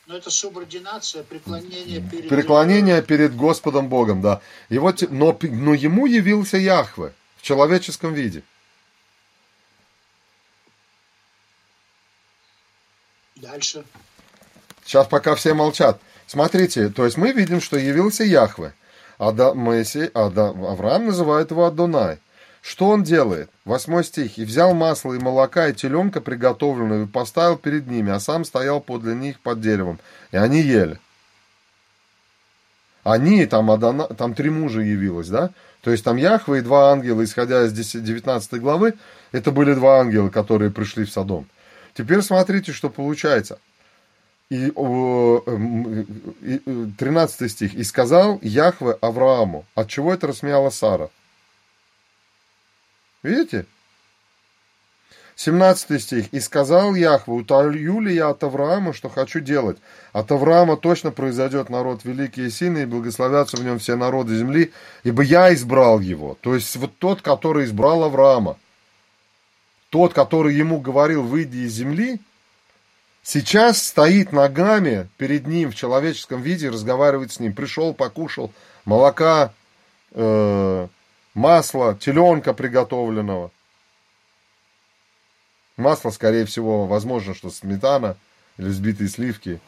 Но это субординация, преклонение перед... Преклонение перед Господом Богом, да. И вот, те- но, но ему явился Яхве в человеческом виде. Дальше. Сейчас пока все молчат. Смотрите, то есть мы видим, что явился Яхве. Ада, Моисей, Ада, Авраам называет его Адонай. Что он делает? Восьмой стих. «И взял масло и молока, и теленка приготовленного, и поставил перед ними, а сам стоял подле них под деревом. И они ели». Они, там, Адона, там три мужа явилось, да? То есть там Яхве и два ангела, исходя из 10 19 главы, это были два ангела, которые пришли в Содом. Теперь смотрите, что получается. И, м, и, э, 13 стих. «И сказал Яхве Аврааму». От чего это рассмеяла Сара? Видите? 17 стих. «И сказал Яхве, утолью ли я от Авраама, что хочу делать? От Авраама точно произойдет народ великий и сильный, и благословятся в нем все народы земли, ибо я избрал его». То есть вот тот, который избрал Авраама, тот, который ему говорил, выйди из земли, сейчас стоит ногами перед ним в человеческом виде разговаривает с ним. Пришел, покушал молока, э, масла, теленка приготовленного. Масло, скорее всего, возможно, что сметана или взбитые сливки.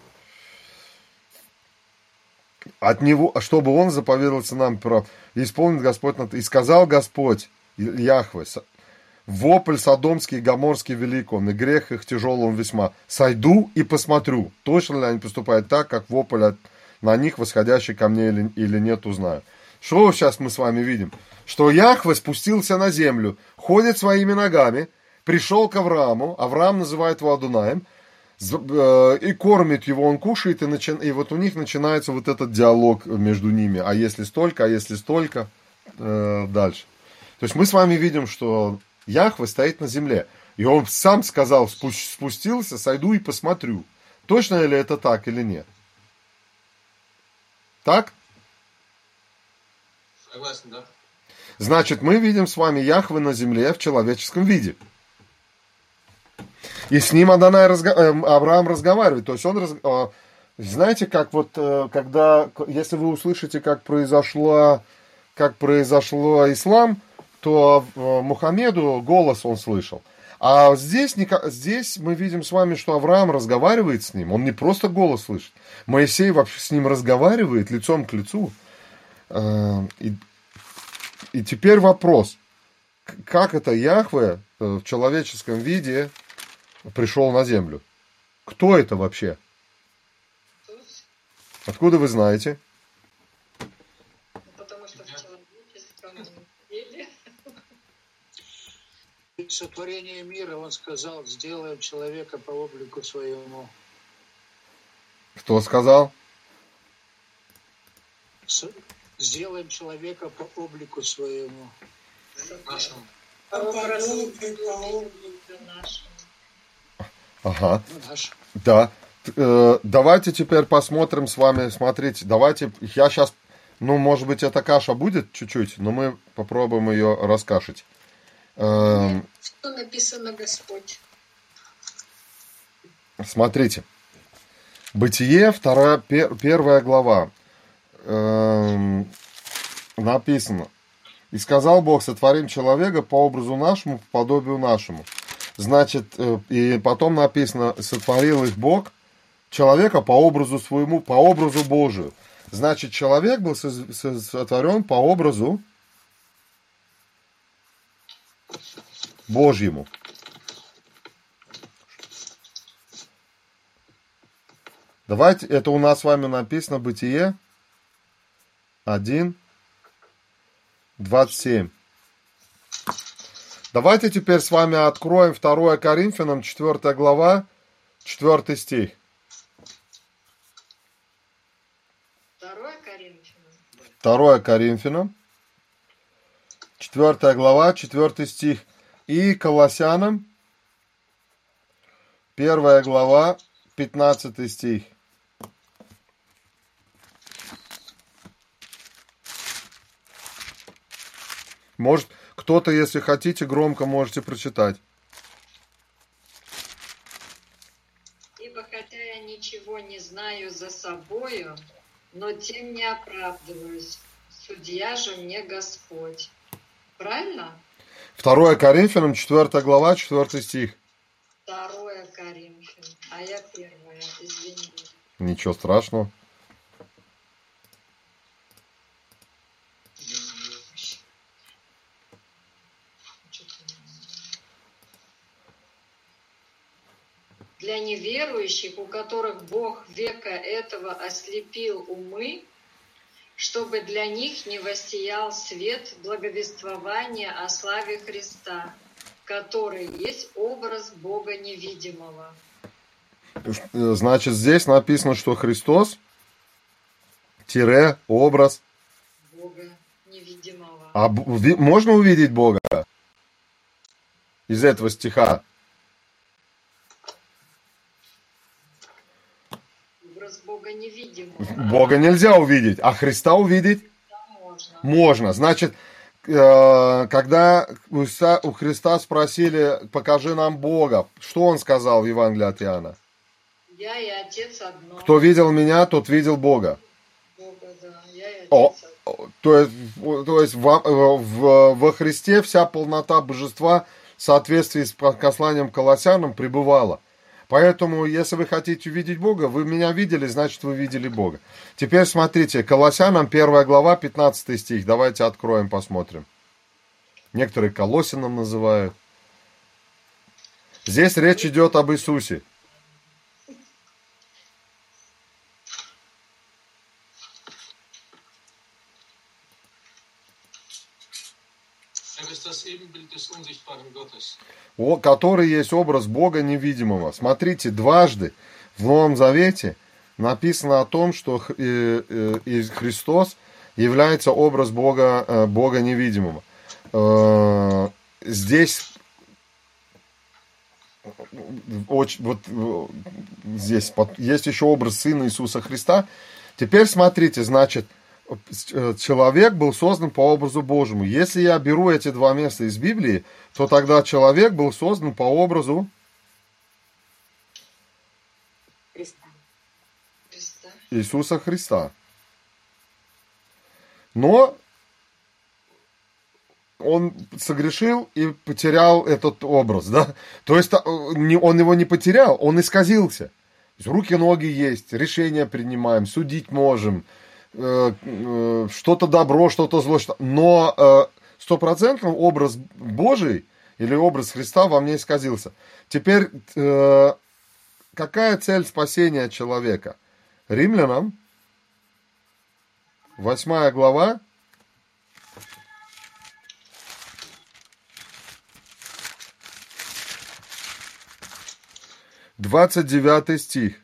От него, чтобы он заповедался нам прав. И исполнит Господь, и сказал Господь, Яхве, вопль содомский и гоморский велик он, и грех их тяжел он весьма. Сойду и посмотрю, точно ли они поступают так, как вопль от, на них восходящий ко мне или, или нет, узнаю. Что сейчас мы с вами видим? Что Яхве спустился на землю, ходит своими ногами, пришел к Аврааму, Авраам называет его Адунаем, э, и кормит его, он кушает, и, начи- и вот у них начинается вот этот диалог между ними. А если столько, а если столько, э, дальше. То есть мы с вами видим, что Яхве стоит на земле. И он сам сказал, «Спу- спустился, сойду и посмотрю. Точно ли это так или нет? Так? Согласен, да? Значит, мы видим с вами Яхве на земле в человеческом виде. И с ним Адонай разго- эм, Авраам разговаривает. То есть он... раз- а, Знаете, как вот, э, когда... Если вы услышите, как произошло, как произошло ислам, то э, Мухаммеду голос он слышал. А здесь, здесь мы видим с вами, что Авраам разговаривает с ним. Он не просто голос слышит. Моисей вообще с ним разговаривает лицом к лицу. Э, И, и теперь вопрос. Как это Яхве э, в человеческом виде пришел на землю? Кто это вообще? Откуда вы знаете? Потому что в человеческом виде При сотворении мира он сказал, сделаем человека по облику своему. Кто сказал? С- Сделаем человека по облику своему. Нашим по подобию нашему. Ага, Ну, наш. да. э, давайте теперь посмотрим с вами, смотрите, давайте, я сейчас, ну, может быть, эта каша будет чуть-чуть, но мы попробуем ее раскашить. Эм, Что написано Господь? Смотрите. Бытие, вторая, пер- первая глава. Эм, написано. И сказал Бог, сотворим человека по образу нашему, по подобию нашему. Значит, э, и потом написано, сотворил их Бог, человека по образу своему, по образу Божию. Значит, человек был сотворен по образу Божьему. Давайте, это у нас с вами написано Бытие 1, 27. Давайте теперь с вами откроем 2 Коринфянам, 4 глава, 4 стих. Второе Коринфянам. 2 Коринфянам, 4 глава, 4 стих. И Колоссянам, 1 глава, 15 стих. Может, кто-то, если хотите, громко можете прочитать. Ибо хотя я ничего не знаю за собою, но тем не оправдываюсь. Судья же мне Господь. Правильно? 2 Коринфянам, 4 глава, 4 стих. Второе Коринфянам. А я первая, извини. Ничего страшного. Для неверующих, у которых Бог века этого ослепил умы, чтобы для них не воссиял свет благовествования о славе Христа, который есть образ Бога невидимого. Значит, здесь написано, что Христос, тире, образ. Бога невидимого. А можно увидеть Бога из этого стиха? Образ Бога невидимого. Бога нельзя увидеть, а Христа увидеть Да, можно. можно. Значит, э, когда у Христа спросили, покажи нам Бога, что он сказал в Евангелии от Иоанна? Я и Отец одно. Кто видел меня, тот видел Бога. Бога, да. Я и Отец О, одно. То есть, то есть во, в- во Христе вся полнота божества в соответствии с посланием Колоссянам пребывала. Поэтому, если вы хотите увидеть Бога, вы меня видели, значит, вы видели Бога. Теперь смотрите, Колоссянам 1 глава, 15 стих. Давайте откроем, посмотрим. Некоторые Колосином называют. Здесь речь идет об Иисусе. Который есть образ Бога невидимого. Смотрите, дважды в Новом Завете написано о том, что э, э, Христос является образ Бога, э, Бога невидимого. Здесь очень, вот здесь есть еще образ Сына Иисуса Христа. Теперь смотрите, значит, человек был создан по образу Божьему. Если я беру эти два места из Библии, то тогда человек был создан по образу Христа. Христа. Иисуса Христа. Но он согрешил и потерял этот образ, да? То есть э, он его не потерял, он исказился. То есть руки, ноги есть, решения принимаем, судить можем, что-то добро, что-то зло, что- но э, стопроцентно образ Божий или образ Христа во мне исказился. Теперь э, какая цель спасения человека? Римлянам, 8 глава, двадцать девятый стих.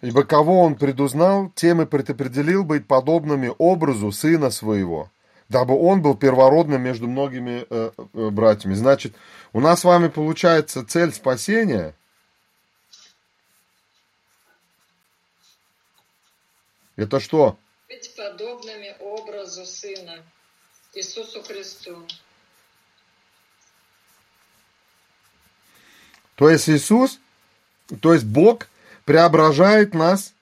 Ибо кого он предузнал, тем и предопределил быть подобными образу сына своего, дабы он был первородным между многими э, э, братьями. Значит, у нас с вами получается цель спасения. Это что? Быть подобными образу сына Иисусу Христу. То есть Иисус, то есть Бог – преображает нас,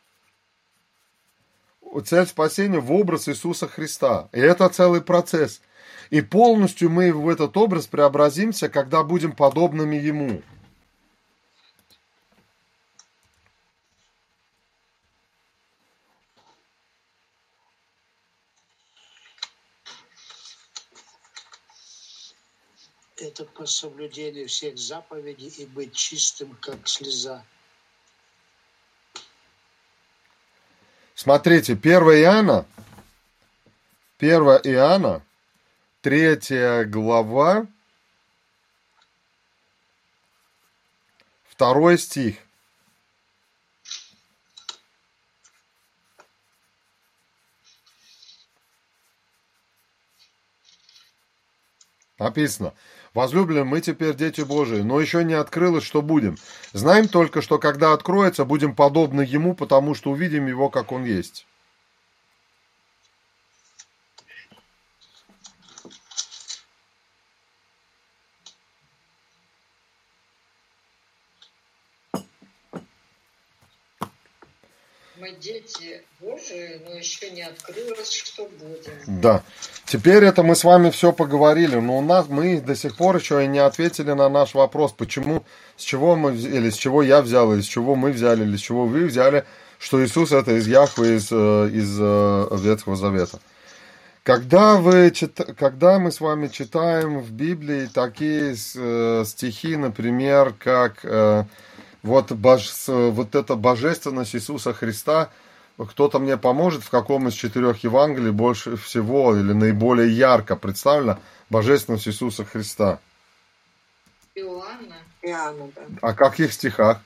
цель спасения, в образ Иисуса Христа. И это целый процесс. И полностью мы в этот образ преобразимся, когда будем подобными Ему. Это по соблюдению всех заповедей и быть чистым, как слеза. Смотрите, 1 Иоанна, 1 Иоанна, 3 глава, 2 стих. Написано, возлюбленные, мы теперь дети Божии, но еще не открылось, что будем. Знаем только, что когда откроется, будем подобны Ему, потому что увидим Его, как Он есть. Да. Теперь это мы с вами все поговорили, но у нас мы до сих пор еще и не ответили на наш вопрос, почему, с чего мы, или с чего я взял, или с чего мы взяли, или с чего вы взяли, что Иисус это из Яхвы, из, э, из э, Ветхого Завета. Когда, вы, чит- когда мы с вами читаем в Библии такие э, стихи, например, как вот, бож- вот эта божественность Иисуса Христа, кто-то мне поможет, в каком из четырех Евангелий больше всего или наиболее ярко представлена божественность Иисуса Христа? Иоанна, Иоанна, да. О каких стихах?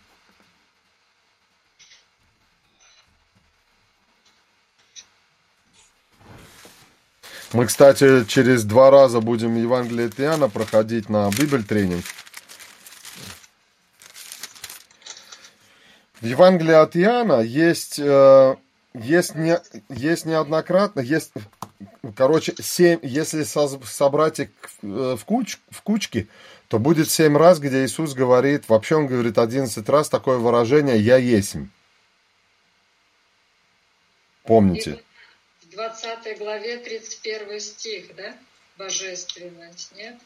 Мы, кстати, через два раза будем Евангелие от Иоанна проходить на Бибель тренинг. В Евангелии от Иоанна есть, э, есть, не, есть неоднократно, есть, короче, семь, если собрать их э, в, куч, в кучки, то будет семь раз, где Иисус говорит, вообще он говорит 11 раз такое выражение «Я есмь». Помните? в 20 главе 31 стих, да? Божественность, нет?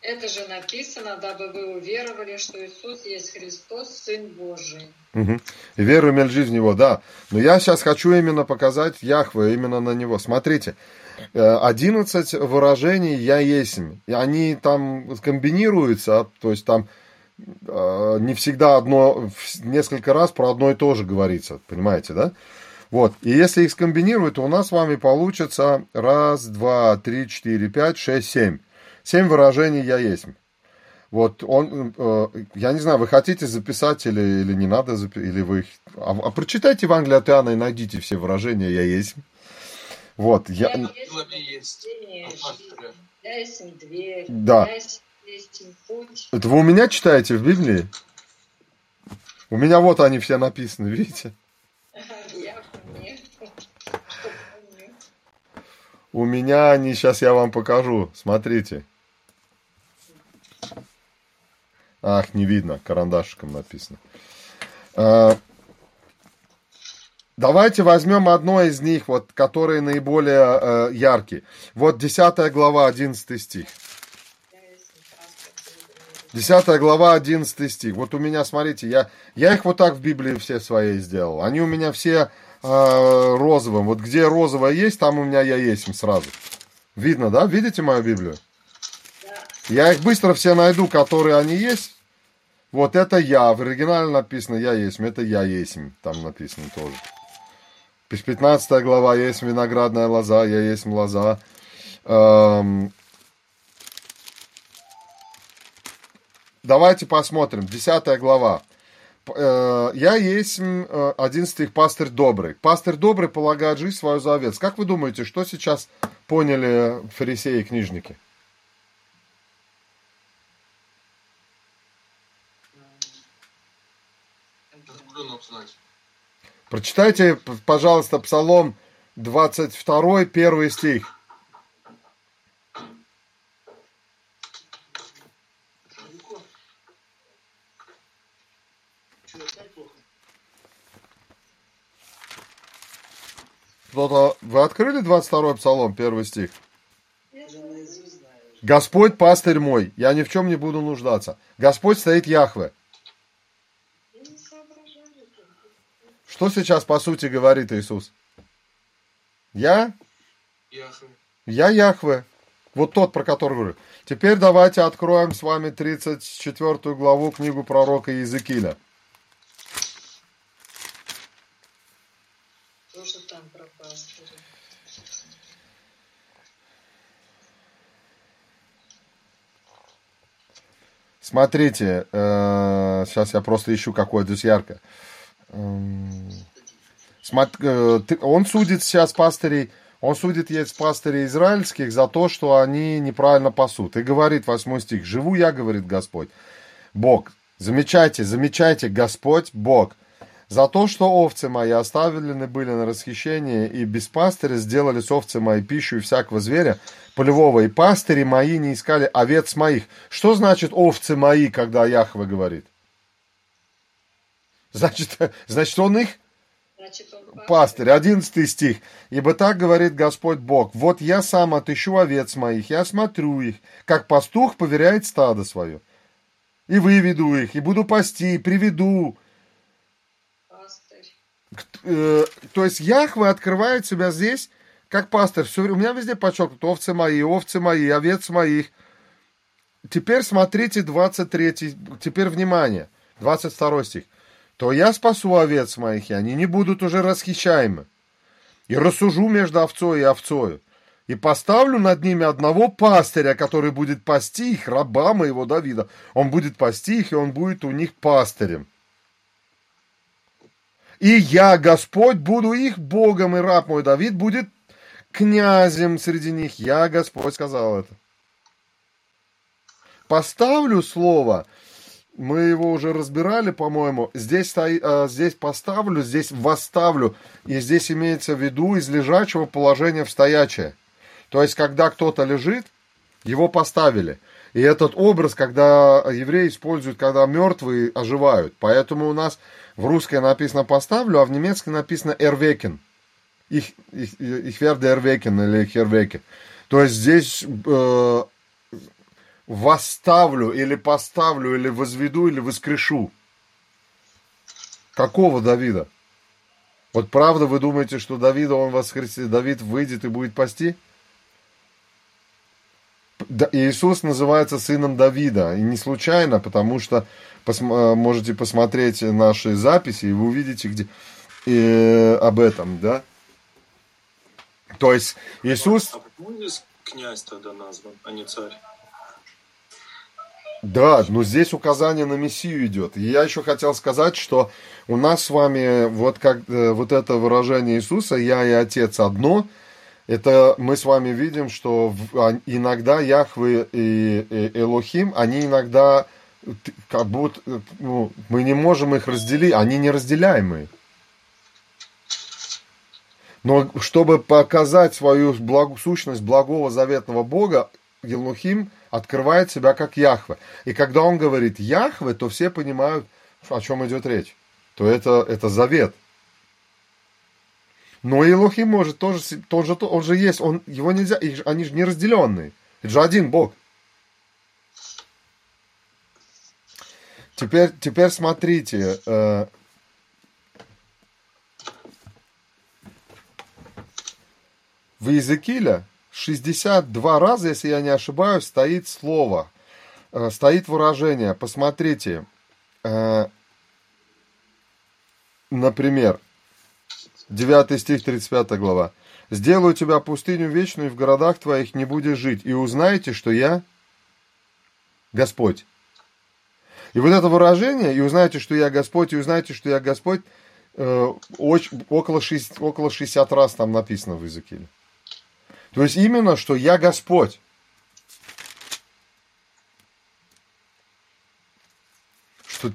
Это же написано, дабы вы уверовали, что Иисус есть Христос, Сын Божий. Мгм. И веру имели жизнь в него, да. Но я сейчас хочу именно показать Яхве, именно на него. Смотрите, э, 11 выражений «я есмь». И они там комбинируются, то есть там э, не всегда одно, несколько раз про одно и то же говорится, понимаете, да? Вот, и если их скомбинировать, то у нас с вами получится раз, два, три, четыре, пять, шесть, семь. Семь выражений «я есмь». Вот он, э, я не знаю, вы хотите записать или, или не надо, или вы... их- А, а прочитайте Евангелие от Иоанна и найдите все выражения «я есть». Вот, я... Я есть. есть я есть дверь, Да. я есть, есть путь. Это вы у меня читаете в Библии? У меня вот они все написаны, видите? У меня они, сейчас я вам покажу, смотрите. Ах, не видно, карандашиком написано. А, Давайте возьмем одно из них, вот, которые наиболее э, яркие. Вот 10 глава, 11 стих. Я есть пастор Божий. 10 глава, 11 стих. Вот у меня, смотрите, я, я их вот так в Библии все свои сделал. Они у меня все э, розовым. Вот где розовое есть, там у меня я есть сразу. Видно, да? Видите мою Библию? Я их быстро все найду, которые они есть. Вот это я. В оригинале написано я есть. Это я есть. Там написано тоже. 15 глава. Есть виноградная лоза. Я есть лоза. Эм, Давайте посмотрим. 10 глава. Э, Я есть э, 11 пастырь добрый. Пастырь добрый полагает жизнь свою за овец. Как вы думаете, что сейчас поняли фарисеи и книжники? Знать? Прочитайте, пожалуйста, Псалом 22, первый стих. Кто-то... Вы открыли 22 Псалом, первый стих? Господь пастырь мой, я ни в чем не буду нуждаться. Господь стоит Яхве. Я не соображаю. Что сейчас по сути говорит Иисус? Я? Яхве. Я Яхве. Вот тот, про который говорю. Теперь давайте откроем с вами 34 главу книгу пророка Иезекииля. Тоже там про пастыря. Смотрите, э, сейчас я просто ищу какое-то здесь ярко. Эм, э, он судит сейчас пастырей, он судит есть пастырей израильских за то, что они неправильно пасут. И говорит, 8 стих, «Живу я, говорит Господь, Бог». Замечайте, замечайте, Господь, Бог. За то, что овцы мои оставлены были на расхищение, и без пастыря сделали с овцы мои пищу и всякого зверя полевого, и пастыри мои не искали овец моих. Что значит овцы мои, когда Яхве говорит? Значит, *laughs* значит он их Значит, он пастырь. 11 стих. Ибо так говорит Господь Бог. Вот я сам отыщу овец моих, я смотрю их, как пастух поверяет стадо свое. И выведу их, и буду пасти, и приведу. пастырь. Э, то есть Яхве открывает себя здесь как пастырь. Все, у меня везде подчеркнуто овцы мои, овцы мои, овец моих. Теперь смотрите 23, теперь внимание, 22 стих. То я спасу овец моих, и они не будут уже расхищаемы. И рассужу между овцой и овцою. И поставлю над ними одного пастыря, который будет пасти их, раба моего Давида. Он будет пасти их, и он будет у них пастырем. И я, Господь, буду их Богом, и раб мой Давид будет князем среди них. Я, Господь, сказал это. Поставлю слово, мы его уже разбирали, по-моему. Здесь, а, здесь поставлю, здесь восставлю. И здесь имеется в виду из лежачего положения в стоячее. То есть, когда кто-то лежит, его поставили. И этот образ, когда евреи используют, когда мертвые оживают. Поэтому у нас в русской написано «поставлю», а в немецкой написано «эрвекен». Их, их, их или хервекен. То есть здесь э, восставлю или поставлю, или возведу, или воскрешу. Какого Давида? Вот правда вы думаете, что Давида он воскресит, Давид выйдет и будет пасти? Иисус называется сыном Давида. И не случайно, потому что э, можете посмотреть наши записи, и вы увидите где, э, об этом, да? То есть Иисус, А почему здесь князь тогда назван, а не царь? Да, но здесь указание на Мессию идет. И я еще хотел сказать, что у нас с вами вот как э, вот это выражение Иисуса «Я и Отец одно», это мы с вами видим, что а, иногда Яхве и, Элохим, они иногда как будто э, ну, мы не можем их разделить, они неразделяемые. Но чтобы показать свою благ- сущность благого заветного Бога, Елухим открывает себя как Яхве. И когда он говорит Яхве, то все понимают, о чем идет речь. То это, это завет. Но Елохим может тоже, тоже, он же есть, он, его нельзя, они же не разделенные. Это же один Бог. Теперь, теперь смотрите, э, в Иезекииле 62 раза, если я не ошибаюсь, стоит слово, э, стоит выражение. Посмотрите, э, например, 9 стих, 35 глава. «Сделаю тебя пустыню вечную, и в городах твоих не будешь жить, и узнаете, что я Господь». И вот это выражение, и узнаете, что я Господь, и узнаете, что я Господь, э, оч- около, 60, около 60 раз там написано в языке. То есть именно, что я Господь. что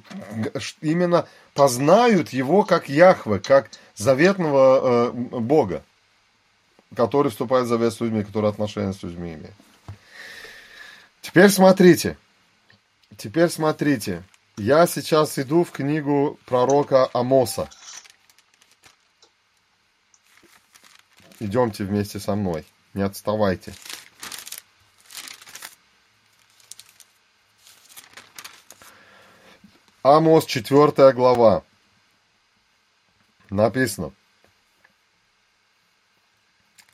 именно познают его как Яхве, как заветного э, Бога, который вступает в завет с людьми, который отношения с людьми имеет. Теперь смотрите, теперь смотрите. Я сейчас иду в книгу пророка Амоса. Идемте вместе со мной, не отставайте. Амос, 4 глава. Написано.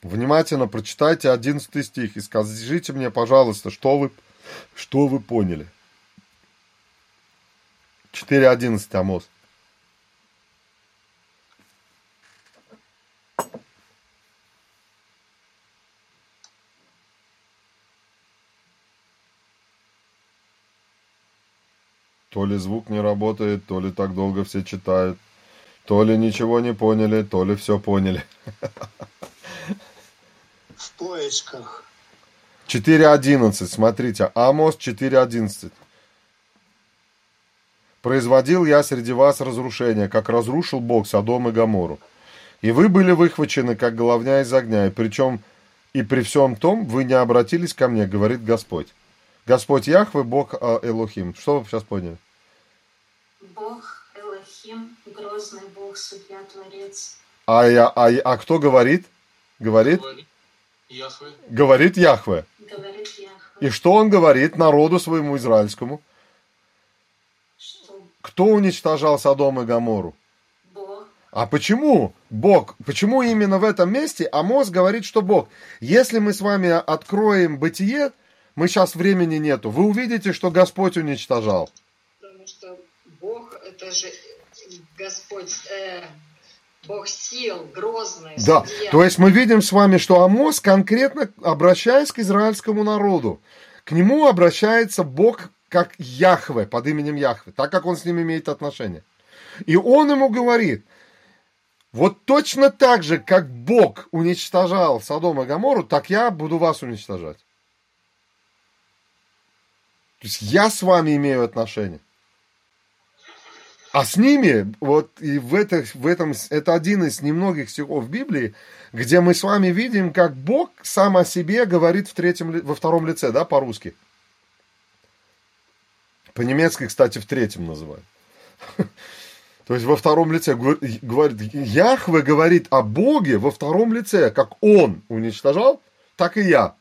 Внимательно прочитайте 11 стих и скажите мне, пожалуйста, что вы, что вы поняли. 4.11 Амос. То ли звук не работает, то ли так долго все читают, то ли ничего не поняли, то ли все поняли. В поисках. 4.11, смотрите, Амос 4.11. «Производил я среди вас разрушение, как разрушил Бог Содом и Гомору. И вы были выхвачены, как головня из огня, и причем и при всем том вы не обратились ко мне, говорит Господь. Господь Яхве, Бог а, Элохим. Что вы сейчас поняли? Бог Элохим, грозный Бог, судья, Творец. А, я, а, а кто говорит? Говорит? Говорит Яхве. Говорит Яхве. Говорит Яхве, И что он говорит народу своему израильскому? что Кто уничтожал Содом и Гомору? Бог, А почему Бог? Почему именно в этом месте Амос говорит, что Бог? Если мы с вами откроем бытие, мы сейчас времени нету, вы увидите, что Господь уничтожал. Потому что Бог это же Господь, э, Бог сил, грозный, Да, судья. то есть мы видим с вами, что Амос конкретно обращаясь к израильскому народу, к нему обращается Бог как Яхве, под именем Яхве, так как он с ним имеет отношение. И он ему говорит, вот точно так же, как Бог уничтожал Содом и Гоморру, так я буду вас уничтожать. То есть я с вами имею отношение. А с ними, вот и в, это, в этом, это один из немногих стихов Библии, где мы с вами видим, как Бог сам о себе говорит в третьем, во втором лице, да, по-русски. По-немецки, кстати, в третьем называют. *laughs* То есть во втором лице говор- говорит, Яхве говорит о Боге во втором лице, как Он уничтожал, так и я,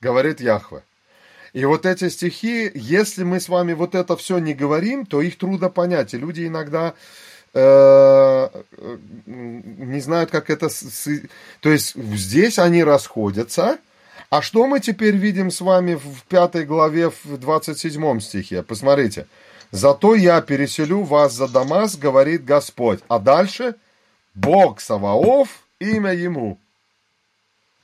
говорит Яхве. И вот эти стихи, если мы с вами вот это все не говорим, то их трудно понять. И люди иногда э, не знают, как это... То есть здесь они расходятся. А что мы теперь видим с вами в пятой главе, в 27 стихе? Посмотрите. «Зато я переселю вас за Дамас, говорит Господь». А дальше «Бог Саваоф, имя ему».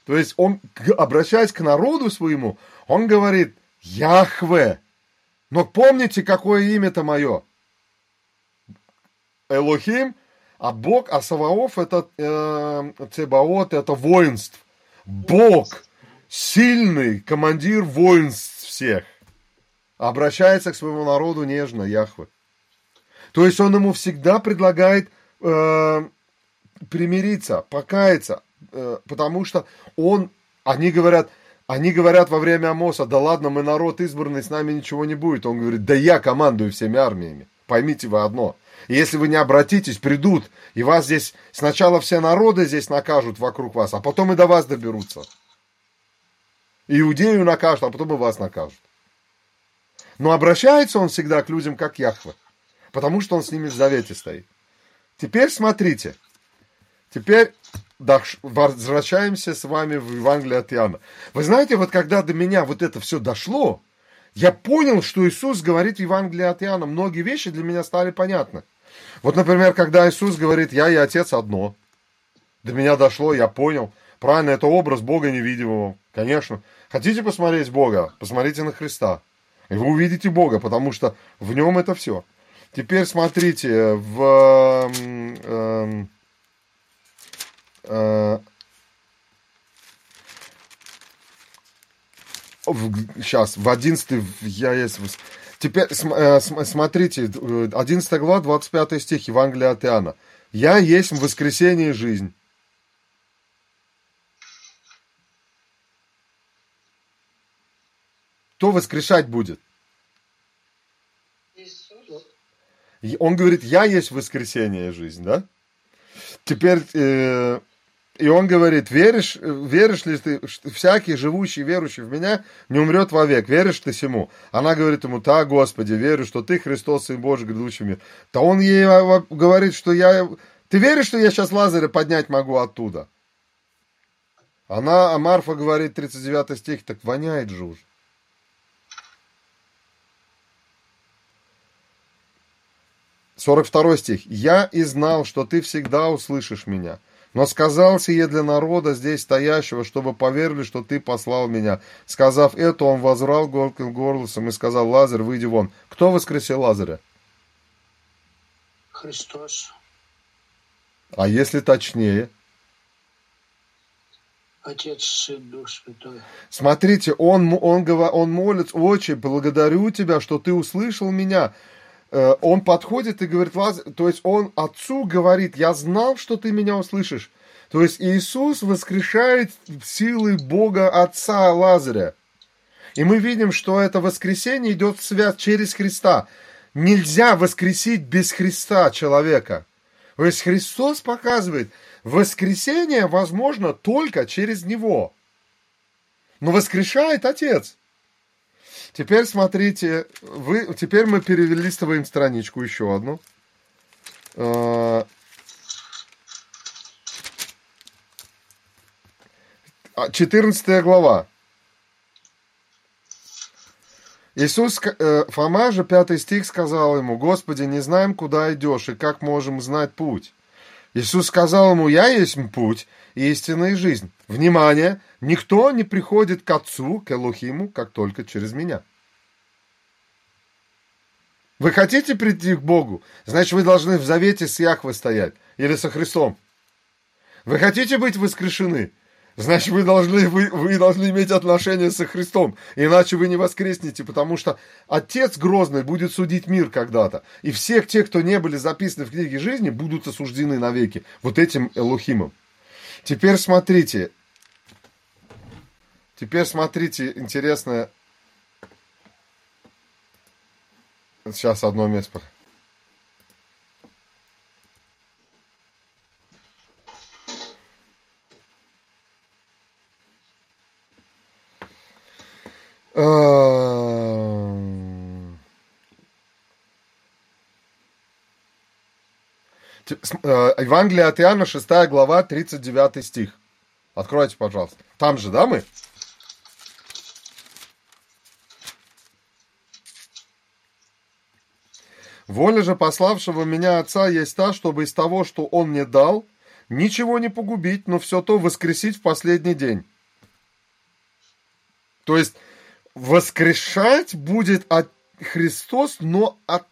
То есть он, обращаясь к народу своему, он говорит Яхве. Но помните, какое имя-то мое? Элохим, а Бог, а Саваоф это э, Цебаот, это воинств. Бог, сильный командир воинств всех. Обращается к своему народу нежно, Яхве. То есть он ему всегда предлагает э, примириться, покаяться, э, потому что он, они говорят, они говорят во время Амоса, да ладно, мы народ избранный, с нами ничего не будет. Он говорит, да я командую всеми армиями. Поймите вы одно. И если вы не обратитесь, придут, и вас здесь сначала все народы здесь накажут вокруг вас, а потом и до вас доберутся. Иудею накажут, а потом и вас накажут. Но обращается он всегда к людям как Яхве, потому что он с ними в завете стоит. Теперь смотрите. Теперь возвращаемся с вами в Евангелие от Иоанна. Вы знаете, вот когда до меня вот это все дошло, я понял, что Иисус говорит в Евангелии от Иоанна. Многие вещи для меня стали понятны. Вот, например, когда Иисус говорит, я и Отец одно. До меня дошло, я понял. Правильно, это образ Бога невидимого. Конечно. Хотите посмотреть Бога? Посмотрите на Христа. И вы увидите Бога, потому что в нем это все. Теперь смотрите, в... эм, э, в- сейчас, в 11, в- я есть, в- Теперь см- э, см- смотрите, э, 11 глава, 25 стих Евангелия от Иоанна. «Я есть воскресение и жизнь». Кто воскрешать будет? Иисус. Он говорит, я есть воскресение жизнь, да? Теперь, э, и он говорит, веришь, веришь ли ты, всякий живущий, верующий в меня, не умрет вовек, веришь ты сему? Она говорит ему, да, Господи, верю, что ты Христос, Сын Божий, грядущий мир. То он ей говорит, что я, ты веришь, что я сейчас Лазаря поднять могу оттуда? Она, а Марфа говорит, 39 стих, так воняет же уже. Сорок второй стих. «Я и знал, что ты всегда услышишь меня, но сказал сие для народа здесь стоящего, чтобы поверили, что ты послал меня. Сказав это, он возрал горьким горлосом и сказал, Лазарь, выйди вон. Кто воскресил Лазаря? Христос, А если точнее? Отец, Сын, Дух Святой. Смотрите, он, он, он молится, отче, благодарю тебя, что ты услышал меня. Э, Он подходит и говорит, то есть он отцу говорит, я знал, что ты меня услышишь. То есть Иисус воскрешает силы Бога Отца Лазаря. И мы видим, что это воскресение идет в связь через Христа. Нельзя воскресить без Христа человека. То есть Христос показывает, воскресение возможно только через Него. Но воскрешает Отец. Теперь смотрите, вы, теперь мы перелистываем страничку еще одну. Э, а, 14 глава. Иисус, э, Фома же, пятый стих, сказал ему, «Господи, не знаем, куда идешь, и как можем знать путь?» Иисус сказал ему, «Я есть путь, истина и жизнь». Внимание! Никто не приходит к Отцу, к Элохиму, как только через меня. Вы хотите прийти к Богу? Значит, вы должны в завете с Яхвой стоять или со Христом. Вы хотите быть воскрешены? Значит, вы должны, вы, вы должны иметь отношения со Христом, иначе вы не воскреснете, потому что Отец Грозный будет судить мир когда-то. И всех тех, кто не были записаны в книге жизни, будут осуждены навеки вот этим Элохимом. Теперь смотрите. Теперь смотрите, интересное. Сейчас одно место. Эм. Т- с- э, Евангелие от Иоанна, 6 глава, 39 стих. Откройте, пожалуйста. Там же, да, мы? Воля же пославшего меня Отца есть та, чтобы из того, что Он мне дал, ничего не погубить, но все то воскресить в последний день. То есть воскрешать будет от Христос, но от,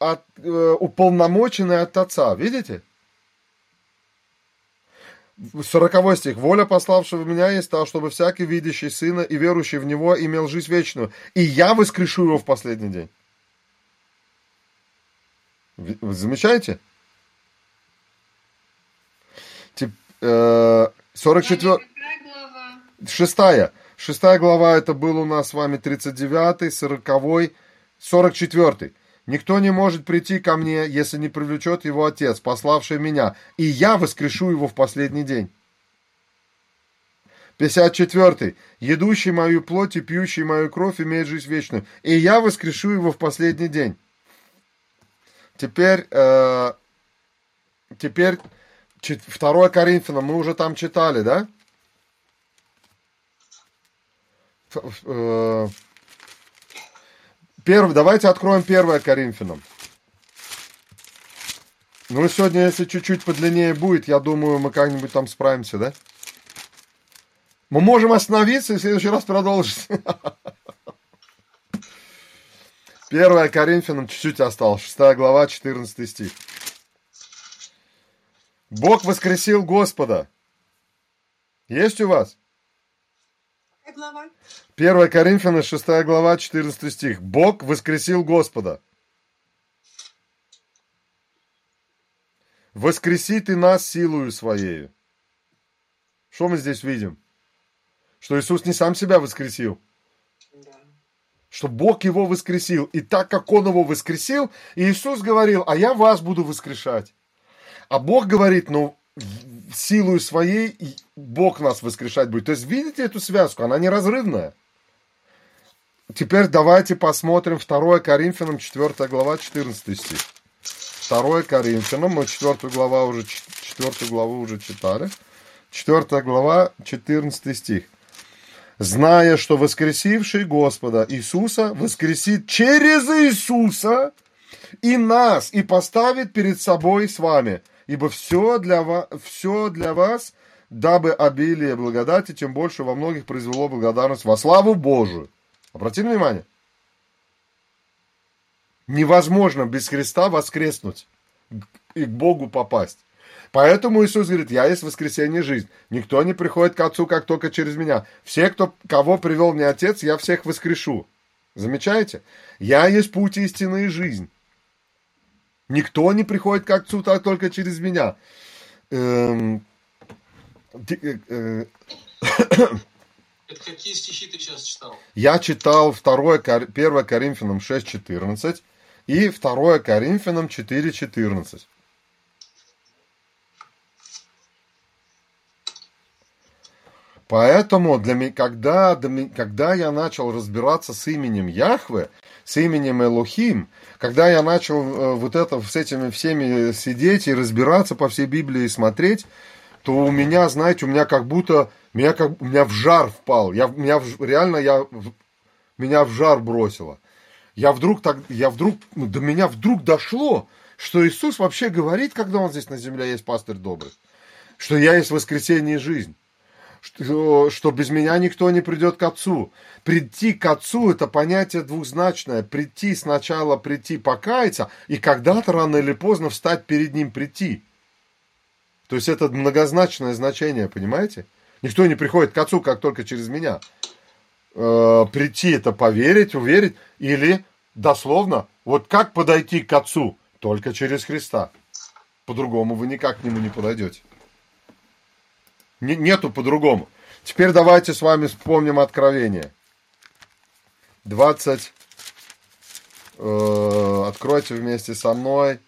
от э, уполномоченный от Отца. Видите? 40 стих. «Воля пославшего меня есть та, чтобы всякий видящий Сына и верующий в Него имел жизнь вечную, и я воскрешу его в последний день». Вы замечаете? Тип- э, 44... Какая глава? Шестая. Шестая глава это был у нас с вами 39, 40, 44. Никто не может прийти ко мне, если не привлечет его отец, пославший меня, и я воскрешу его в последний день. 54. Едущий мою плоть и пьющий мою кровь имеет жизнь вечную, и я воскрешу его в последний день. Теперь, э, теперь 2 Коринфянам, мы уже там читали, да? Э, Первый, давайте откроем 1 Коринфянам. Ну, сегодня, если чуть-чуть подлиннее будет, я думаю, мы как-нибудь там справимся, да? Мы можем остановиться и в следующий раз продолжить. *laughs* 1 Коринфянам чуть-чуть осталось, 6 глава, 14 стих. Бог воскресил Господа. Есть у вас? Глава? 1 Коринфянам 6 глава, 14 стих. Бог воскресил Господа. Воскреси ты нас силою своею. Что мы здесь видим? Что Иисус не сам себя воскресил. Да. Что Бог его воскресил. И так как Он его воскресил, Иисус говорил, а я вас буду воскрешать. А Бог говорит, ну, силою своей Бог нас воскрешать будет. То есть, видите эту связку? Она неразрывная. Теперь давайте посмотрим 2 Коринфянам 4 глава 14 стих. 2 Коринфянам, мы 4 глава уже, 4 главу уже читали. 4 глава, 14 стих. Зная, что воскресивший Господа Иисуса воскресит через Иисуса и нас, и поставит перед собой с вами. Ибо все для, вас, все для вас, дабы обилие благодати, тем больше во многих произвело благодарность во славу Божию. Обратите внимание. Невозможно без Христа воскреснуть и к Богу попасть. Поэтому Иисус говорит, я есть воскресенье и жизнь. Никто не приходит к Отцу, как только через меня. Все, кто, кого привел мне Отец, я всех воскрешу. Замечаете? Я есть путь истины и жизнь. Никто не приходит к Отцу, так только через меня. Эм, ди- э, э, Это *coughs* какие стихи ты сейчас читал? Я читал 2, Кор- 1 Коринфянам 6.14 и 2 Коринфянам 4.14. Поэтому для меня, когда, когда я начал разбираться с именем Яхве, с именем Элохим, когда я начал э, вот это с этими всеми сидеть и разбираться по всей Библии и смотреть, то у меня, знаете, у меня как будто, меня как, у меня в жар впал. Я, меня в- реально, я, меня в жар бросило. Я вдруг так, я вдруг, ну, до меня вдруг дошло, что Иисус вообще говорит, когда Он здесь на земле есть пастырь добрый, что я есть воскресение и жизнь что, что без меня никто не придет к Отцу. Прийти к Отцу – это понятие двузначное. Прийти сначала, прийти покаяться, и когда-то рано или поздно встать перед Ним, прийти. То есть это многозначное значение, понимаете? Никто не приходит к Отцу, как только через меня. Э, прийти – это поверить, уверить, или дословно, вот как подойти к Отцу? Только через Христа. По-другому вы никак к Нему не подойдете. Не- нету по-другому. Теперь давайте с вами вспомним Откровение. 20. э, откройте вместе со мной.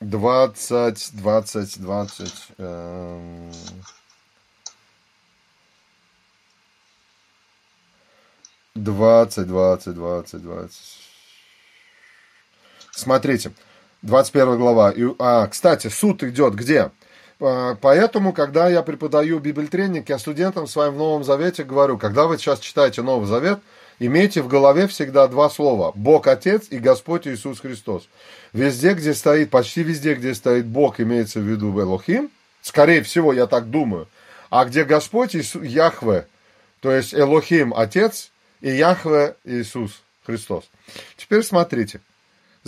20, 20, 20. эм, Двадцать, двадцать, двадцать, двадцать. Смотрите, 21 глава. И, а, кстати, суд идет где? А, Поэтому, когда я преподаю библиотренинг, я студентам своим в Новом Завете говорю, когда вы сейчас читаете Новый Завет, имейте в голове всегда два слова. Бог Отец и Господь Иисус Христос. Везде, где стоит, почти везде, где стоит Бог, имеется в виду Элохим, скорее всего, я так думаю, а где Господь Иису, Яхве, то есть Элохим Отец и Яхве Иисус Христос. Теперь смотрите.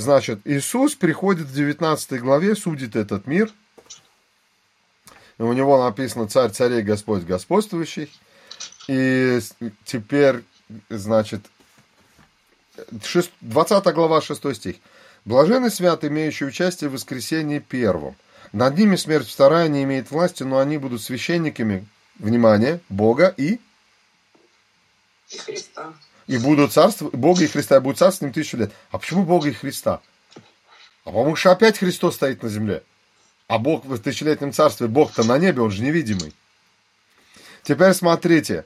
Значит, Иисус приходит в 19 главе, судит этот мир. У него написано «Царь царей, Господь господствующий». И теперь, значит, шест- 20 глава, 6 стих. «Блаженный свят, имеющий участие в воскресении первом. Над ними смерть вторая не имеет власти, но они будут священниками, внимание, Бога и И Христа. И будут царствовать, Бога и Христа, и будут царствовать с ним тысячу лет. А почему Бога и Христа? А потому что опять Христос стоит на земле. А Бог в тысячелетнем царстве, Бог-то на небе, он же невидимый. Теперь смотрите,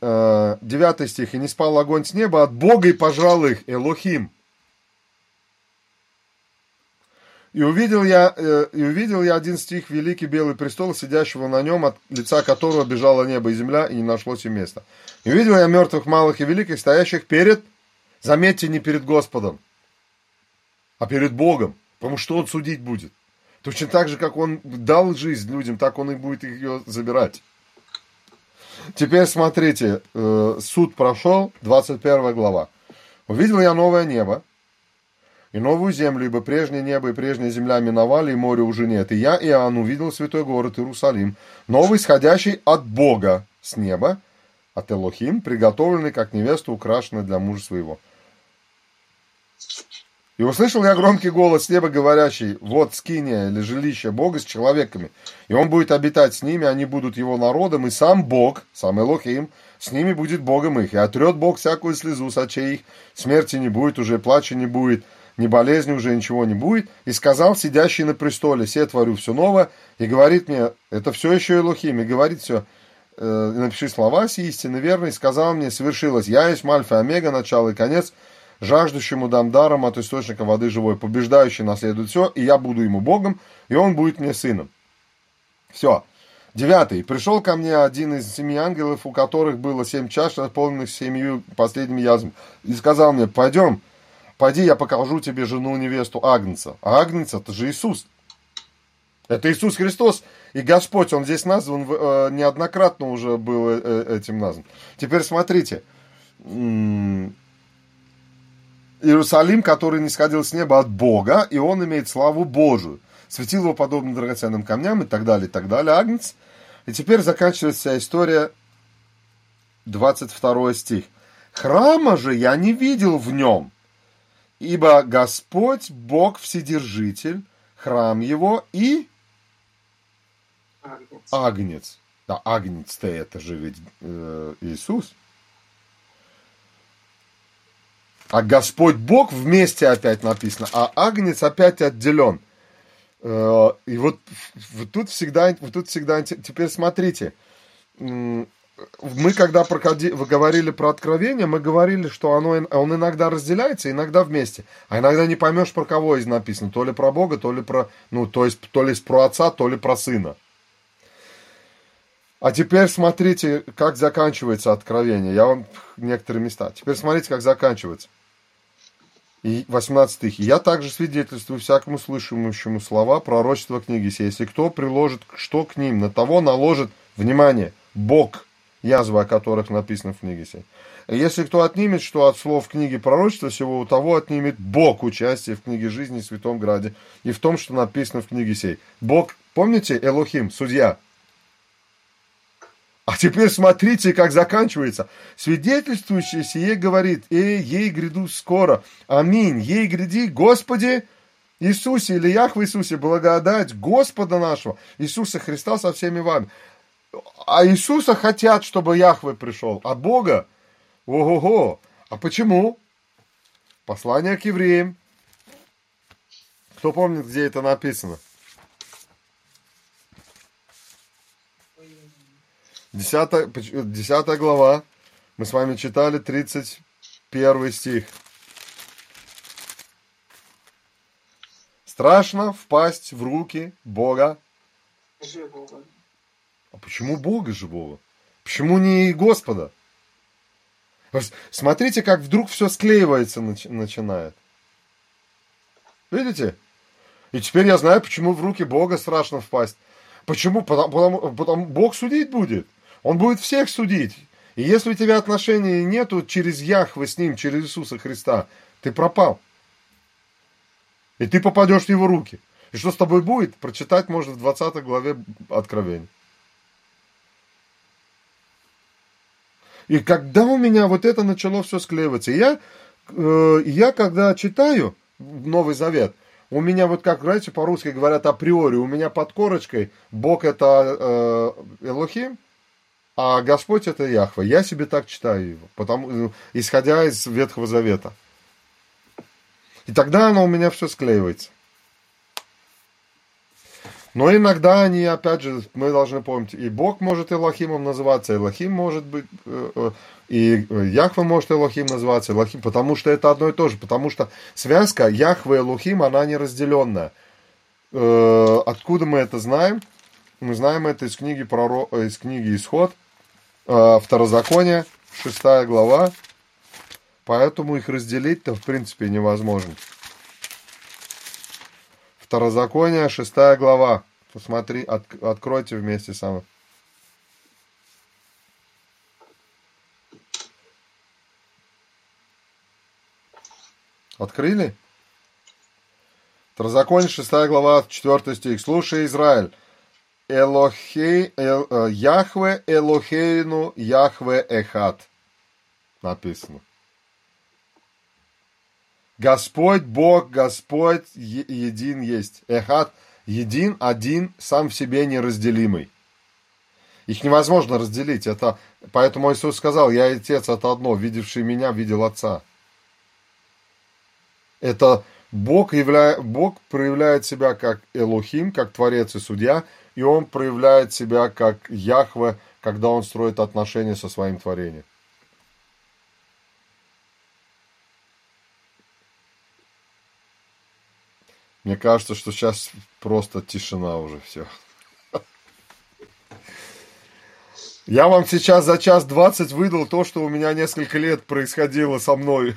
э, 9 стих. «И не спал огонь с неба от Бога и пожрал их, Элохим». И увидел я, э, и увидел я один стих, великий белый престол, сидящего на нем, от лица которого бежало небо и земля, и не нашлось им места. И увидел я мертвых, малых и великих, стоящих перед, заметьте, не перед Господом, а перед Богом, потому что Он судить будет. Точно так же, как Он дал жизнь людям, так Он и будет ее забирать. Теперь смотрите, э, суд прошел, 21 глава. Увидел я новое небо, и новую землю, ибо прежнее небо и прежняя земля миновали, и моря уже нет. И я, Иоанн, увидел святой город Иерусалим, новый, сходящий от Бога с неба, от Элохим, приготовленный, как невеста, украшенная для мужа своего. И услышал я громкий голос с неба, говорящий, вот скиния или жилище Бога с человеками, и он будет обитать с ними, они будут его народом, и сам Бог, сам Элохим, с ними будет Богом их, и отрет Бог всякую слезу с очей их, смерти не будет, уже плача не будет, ни болезни уже ничего не будет. И сказал сидящий на престоле, все творю все новое, и говорит мне, это все еще Элохим, и говорит все, э, напиши слова сии истины верные, сказал мне, совершилось, я есть Мальфа Омега, начало и конец, жаждущему дам даром от источника воды живой, побеждающий наследует все, и я буду ему Богом, и он будет мне сыном. Все. Девятый. Пришел ко мне один из семи ангелов, у которых было семь чаш, наполненных семью последними язвами, и сказал мне, пойдем, пойди, я покажу тебе жену невесту Агнца. А Агнец это же Иисус. Это Иисус Христос и Господь, Он здесь назван, э, неоднократно уже был э, этим назван. Теперь смотрите. Иерусалим, который не сходил с неба от Бога, и он имеет славу Божию. Светил его подобно драгоценным камням и так далее, и так далее. Агнец. И теперь заканчивается вся история, 22 стих. Храма же я не видел в нем, ибо Господь, Бог Вседержитель, храм его и Агнец. Агнец. Да, Агнец-то это же ведь э, Иисус. А Господь Бог вместе опять написано, а Агнец опять отделен. Э, и вот, вот тут всегда, вот тут всегда, теперь смотрите, мы когда проходи, вы говорили про откровение, мы говорили, что оно, он иногда разделяется, иногда вместе. А иногда не поймешь, про кого из написано. То ли про Бога, то ли про, ну, то есть, то ли про отца, то ли про сына. А теперь смотрите, как заканчивается откровение. Я вам некоторые места. Теперь смотрите, как заканчивается. И 18 стих. «Я также свидетельствую всякому слышимущему слова пророчества книги сей. Если кто приложит что к ним, на того наложит, внимание, Бог, язва о которых написано в книге сей. Если кто отнимет что от слов книги пророчества всего, у того отнимет Бог участие в книге жизни в Святом Граде и в том, что написано в книге сей. Бог, помните, Элохим, судья, а теперь смотрите, как заканчивается. Свидетельствующий сие говорит, «Эй, ей гряду скоро, аминь, ей гряди, Господи Иисусе или Яхве Иисусе, благодать Господа нашего, Иисуса Христа со всеми вами». А Иисуса хотят, чтобы Яхве пришел, а Бога, ого-го, а почему? Послание к евреям. Кто помнит, где это написано? Десятая, десятая глава. Мы с вами читали 31 стих. Страшно впасть в руки Бога. А почему Бога живого? Почему не Господа? Смотрите, как вдруг все склеивается начинает. Видите? И теперь я знаю, почему в руки Бога страшно впасть. Почему? Потому, потому, потому Бог судить будет. Он будет всех судить. И если у тебя отношений нету через Яхвы с ним, через Иисуса Христа, ты пропал. И ты попадешь в его руки. И что с тобой будет, прочитать можно в 20 главе Откровения. И когда у меня вот это начало все склеиваться, я, э, я когда читаю Новый Завет, у меня вот как, знаете, по-русски говорят априори, у меня под корочкой Бог это э, Элохим, а Господь это Яхва. Я себе так читаю его, потому, ну, исходя из Ветхого Завета. И тогда оно у меня все склеивается. Но иногда они, опять же, мы должны помнить, и Бог может Элохимом называться, Элохим может быть, э, э, и Яхва может Элохим называться, Элохим, потому что это одно и то же, потому что связка Яхва и Элохим, она неразделенная. Э, откуда мы это знаем? Мы знаем это из книги, проро... из книги Исход, Второзаконие, шестая глава, поэтому их разделить-то в принципе невозможно. Второзаконие, шестая глава. Посмотри, от, откройте вместе со мной. Открыли? Второзаконие, 6 глава, 4 стих. Слушай, Израиль, Элохей, Эл, э, Яхве Элохейну Яхве Эхат. Написано. Господь Бог, Господь един есть. Эхат един, один, сам в себе неразделимый. Их невозможно разделить. Это, поэтому Иисус сказал, я Отец это одно, видевший меня, видел Отца. Это Бог, явля... Бог проявляет себя как Элохим, как Творец и Судья, и Он проявляет себя как Яхве, когда Он строит отношения со своим творением. Мне кажется, что сейчас просто тишина уже все. Я вам сейчас за час двадцать выдал то, что у меня несколько лет происходило со мной.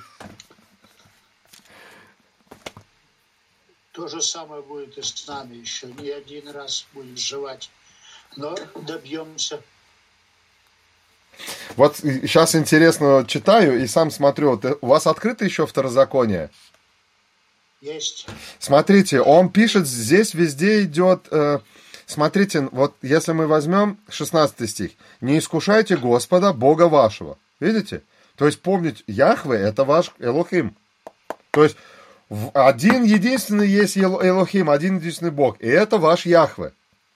То же самое будет и с нами еще. Не один раз будем жевать. Но добьемся. Вот сейчас интересно читаю и сам смотрю. Э, у вас открыто еще второзаконие? Есть. Смотрите, он пишет, здесь везде идет... э, смотрите, вот если мы возьмем 16 стих. «Не искушайте Господа, Бога вашего». Видите? То есть помнить, Яхве – это ваш Элохим. То есть один единственный есть Эл- Элохим, один единственный Бог. И это ваш Яхве.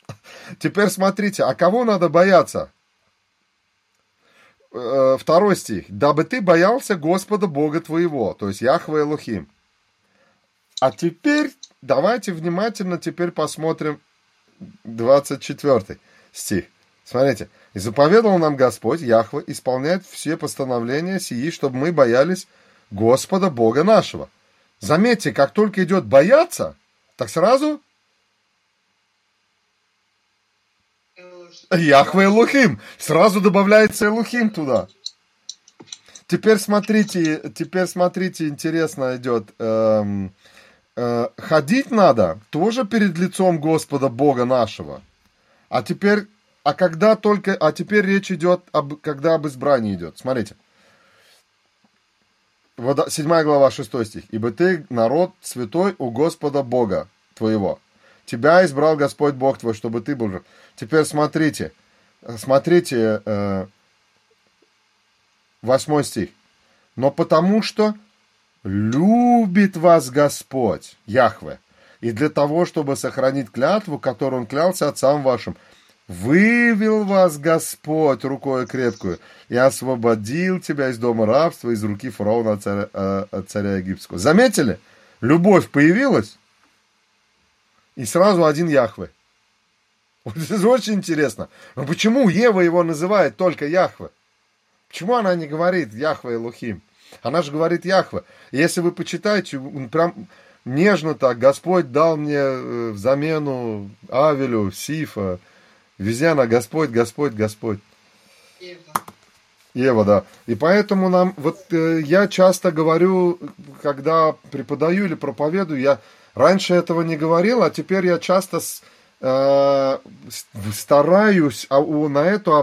*laughs* Теперь смотрите, а кого надо бояться? Э, Второй стих. «Дабы ты боялся Господа Бога твоего». То есть Яхве Элохим. А теперь давайте внимательно теперь посмотрим 24 стих. Смотрите. «И заповедал нам Господь, Яхве, исполнять все постановления сии, чтобы мы боялись Господа Бога нашего». Заметьте, как только идет бояться, так сразу Яхве Элухим. Сразу добавляется Элухим туда. Теперь смотрите, теперь смотрите, интересно идет. Эм, ходить надо тоже перед лицом Господа Бога нашего. А теперь, а когда только, а теперь речь идет об, когда об избрании идет. Смотрите. Вот, 7 глава, 6 стих. «Ибо ты народ святой у Господа Бога твоего. Тебя избрал Господь Бог твой, чтобы ты был жив». Теперь смотрите, смотрите, э, 8 стих. «Но потому что любит вас Господь, Яхве, и для того, чтобы сохранить клятву, которую Он клялся отцам вашим, вывел вас Господь рукой крепкую и освободил тебя из дома рабства, из руки фараона царя, э, царя египетского». Заметили? Любовь появилась, и сразу один Яхве. Вот это очень интересно. Но почему Ева его называет только Яхве? Почему она не говорит Яхве Элухим? Она же говорит Яхве. И если вы почитаете, прям нежно так, Господь дал мне э, в замену Авелю, Сифа, везде она Господь, Господь, Господь. Ева. Ева, да. И поэтому нам, вот э, я часто говорю, когда преподаю или проповедую, я раньше этого не говорил, а теперь я часто с- стараюсь а, на это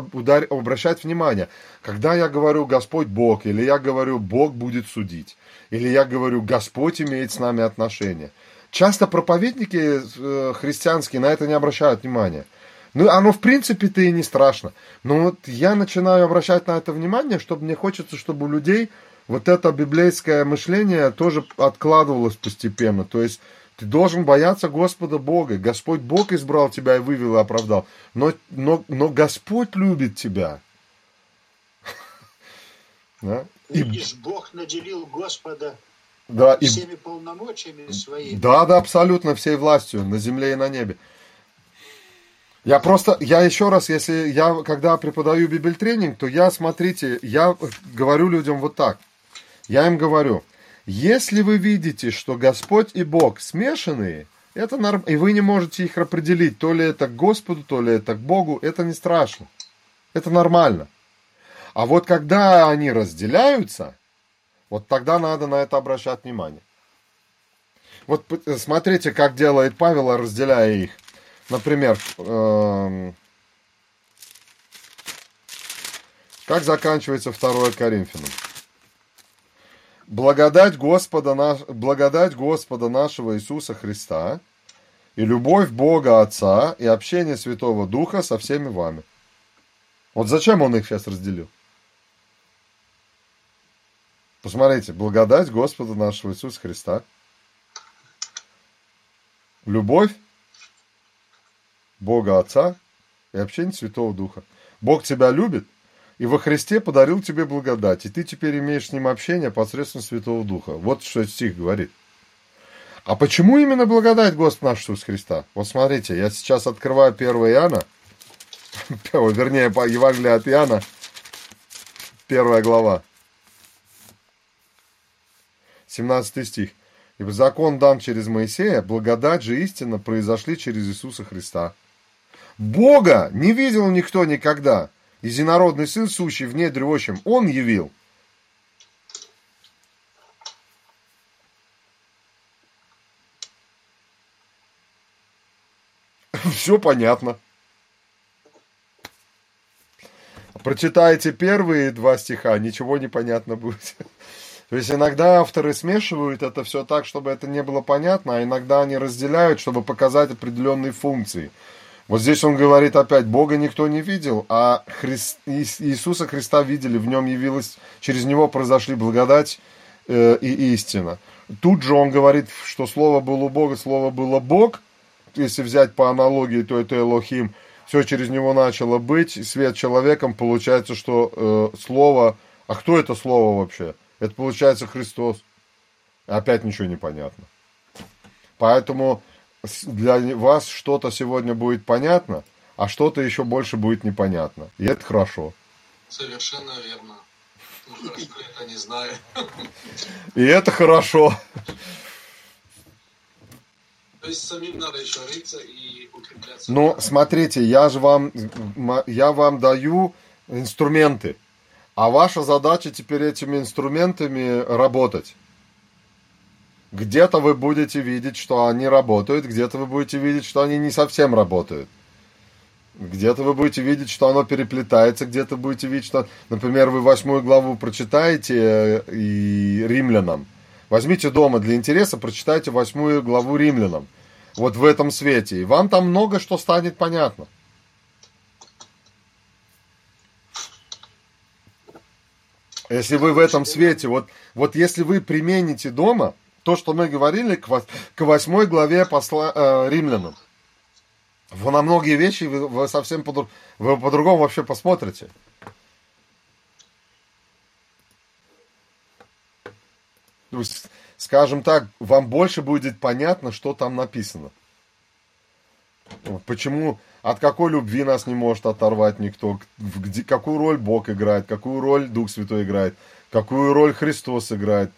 обращать внимание. Когда я говорю Господь Бог, или я говорю Бог будет судить, или я говорю Господь имеет с нами отношения. Часто проповедники э, христианские на это не обращают внимания. Ну, оно в принципе-то и не страшно. Но вот я начинаю обращать на это внимание, чтобы мне хочется, чтобы у людей вот это библейское мышление тоже откладывалось постепенно. То есть ты должен бояться Господа Бога. Господь Бог избрал тебя и вывел и оправдал. Но, но, но Господь любит тебя. *laughs* Да? И, Видишь, Бог наделил Господа да, и, всеми полномочиями своими. Да, да, абсолютно всей властью на земле и на небе. Я просто, я еще раз, если я, когда преподаю бибельтренинг, то я, смотрите, я говорю людям вот так. Я им говорю, если вы видите, что Господь и Бог смешанные, это норм... и вы не можете их определить, то ли это к Господу, то ли это к Богу, это не страшно. Это нормально. А вот когда они разделяются, вот тогда надо на это обращать внимание. Вот смотрите, как делает Павел, разделяя их. Например, эм, как заканчивается 2 Коринфянам? Благодать Господа, наш, благодать Господа нашего Иисуса Христа и любовь Бога Отца и общение Святого Духа со всеми вами. Вот зачем он их сейчас разделил? Посмотрите, благодать Господа нашего Иисуса Христа, любовь Бога Отца и общение Святого Духа. Бог тебя любит и во Христе подарил тебе благодать, и ты теперь имеешь с ним общение посредством Святого Духа. Вот что стих говорит. А почему именно благодать Господа нашего Иисуса Христа? Вот смотрите, я сейчас открываю 1 Иоанна, *laughs* вернее, по Евангелию от Иоанна, первая глава, 17 стих. «Ибо закон дан через Моисея, благодать же истина произошли через Иисуса Христа». Бога не видел никто никогда. Единородный Сын, сущий в недре отчим, Он явил. *laughs* Все понятно. Прочитайте первые два стиха, ничего не понятно будет. *laughs* То есть иногда авторы смешивают это все так, чтобы это не было понятно, а иногда они разделяют, чтобы показать определенные функции. Вот здесь он говорит опять, Бога никто не видел, а Христ, Иисуса Христа видели, в нем явилось, через него произошли благодать э, и истина. Тут же он говорит, что слово было у Бога, слово было Бог, если взять по аналогии, то это Элохим, все через него начало быть, свет человеком, получается, что э, слово, а кто это слово вообще? Это получается Христос. Опять ничего не понятно. Поэтому для вас что-то сегодня будет понятно, а что-то еще больше будет непонятно. И это хорошо. Совершенно верно. Ну, хорошо, это не знаю. И это хорошо. То есть самим надо еще рыться и укрепляться. Ну, смотрите, я же вам, я вам даю инструменты. А ваша задача теперь этими инструментами работать. Где-то вы будете видеть, что они работают, где-то вы будете видеть, что они не совсем работают. Где-то вы будете видеть, что оно переплетается, где-то будете видеть, что, например, вы восьмую главу прочитаете э, и римлянам. Возьмите дома для интереса, прочитайте восьмую главу римлянам. Вот в этом свете. И вам там много что станет понятно. Если вы в этом свете, вот, вот если вы примените дома то, что мы говорили к, восьмой главе посла, э, римлянам, вы на многие вещи вы, вы совсем по, вы по-другому вообще посмотрите. То есть, скажем так, вам больше будет понятно, что там написано. Почему от какой любви нас не может оторвать никто, где, какую роль Бог играет, какую роль Дух Святой играет, какую роль Христос играет,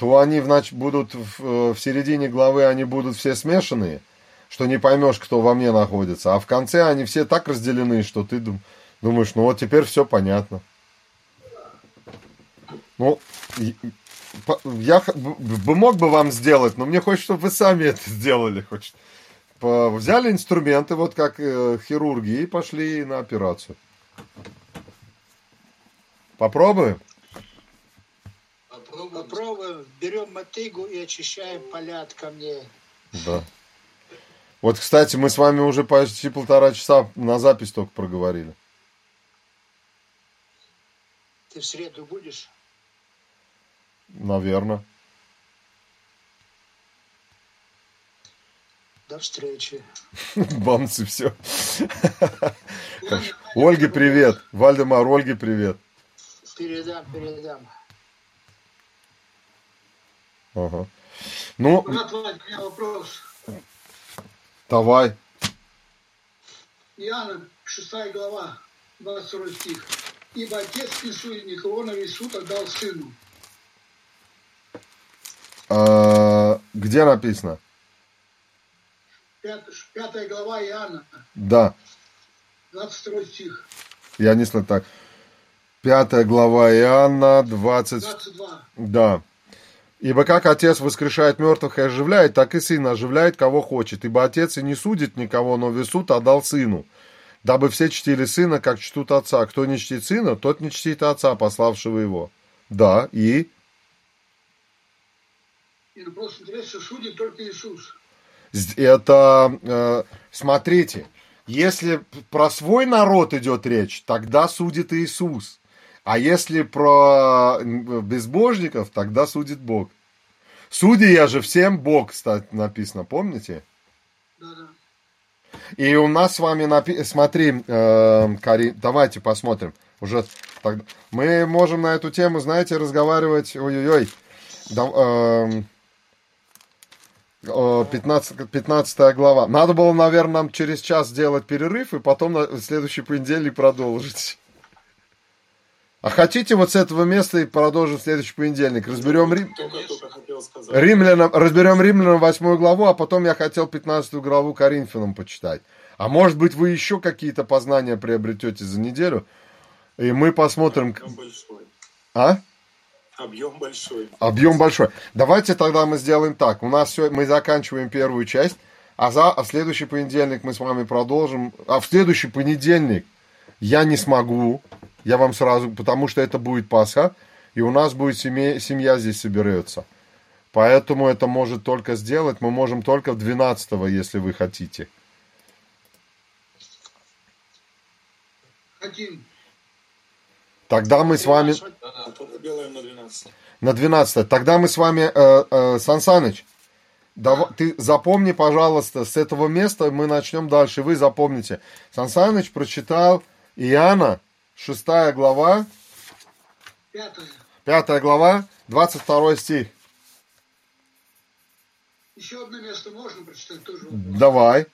то они значит, будут в, э, в середине главы, они будут все смешанные, что не поймешь, кто во мне находится, а в конце они все так разделены, что ты думаешь, ну вот теперь все понятно. Ну, я бы мог бы вам сделать, но мне хочется, чтобы вы сами это сделали. Хочется взяли инструменты, вот как э, хирурги, и пошли на операцию. Попробуем? Попробуем. Попробуем. Берем мотыгу и очищаем поля от камней. Да. Вот, кстати, мы с вами уже почти полтора часа на запись только проговорили. Ты в среду будешь? Наверное. До встречи. *laughs* Бамцы, все. Ольге привет. Вальдемар, Ольге привет. Передам, передам. Ага. Ну, Брат Вадь, у меня вопрос. Давай. Иоанна, 6 глава, 22 стих. Ибо отец несует никого на весь суд отдал сыну. А, где написано? Пятая глава Иоанна. Да. 22 стих. Я не слышал так. Пятая глава Иоанна, 20... 22. Да. Ибо как Отец воскрешает мертвых и оживляет, так и Сын оживляет, кого хочет. Ибо Отец и не судит никого, но весь суд отдал Сыну, дабы все чтили Сына, как чтут Отца. Кто не чтит Сына, тот не чтит Отца, пославшего Его. Да, и... Мне просто интересно, судит только Иисус. Это, э, смотрите, если про свой народ идет речь, тогда судит Иисус. А если про безбожников, тогда судит Бог. Судья же всем Бог, кстати, написано, помните? Да-да. И у нас с вами, напи- смотри, э, давайте посмотрим. Уже так- мы можем на эту тему, знаете, разговаривать. Ой-ой-ой. Да, эм, о, 15, 15 глава. Надо было, наверное, нам через час сделать перерыв и потом на следующий понедельник продолжить. А хотите вот с этого места и продолжим в следующий понедельник? Разберем Рим... Римлянам, разберем Римлянам 8 главу, а потом я хотел 15 главу Коринфянам почитать. А может быть, вы еще какие-то познания приобретете за неделю, и мы посмотрим... Объем большой. А? Объем большой. Объем большой. Давайте тогда мы сделаем так. У нас все, мы заканчиваем первую часть, а, за, а в следующий понедельник мы с вами продолжим. А в следующий понедельник я не смогу, я вам сразу, потому что это будет Пасха, и у нас будет семья, семья здесь соберется. Поэтому это может только сделать, мы можем только 12 если вы хотите. Хотим. Тогда мы с вами... На 12. На 12. Тогда мы с вами, э, э, Сан Саныч, дава- ты запомни, пожалуйста, с этого места мы начнем дальше. Вы запомните. Сан Саныч прочитал Иоанна, 6 глава, Пятое. 5 глава, 22 стих. Еще одно место можно прочитать тоже. Давай.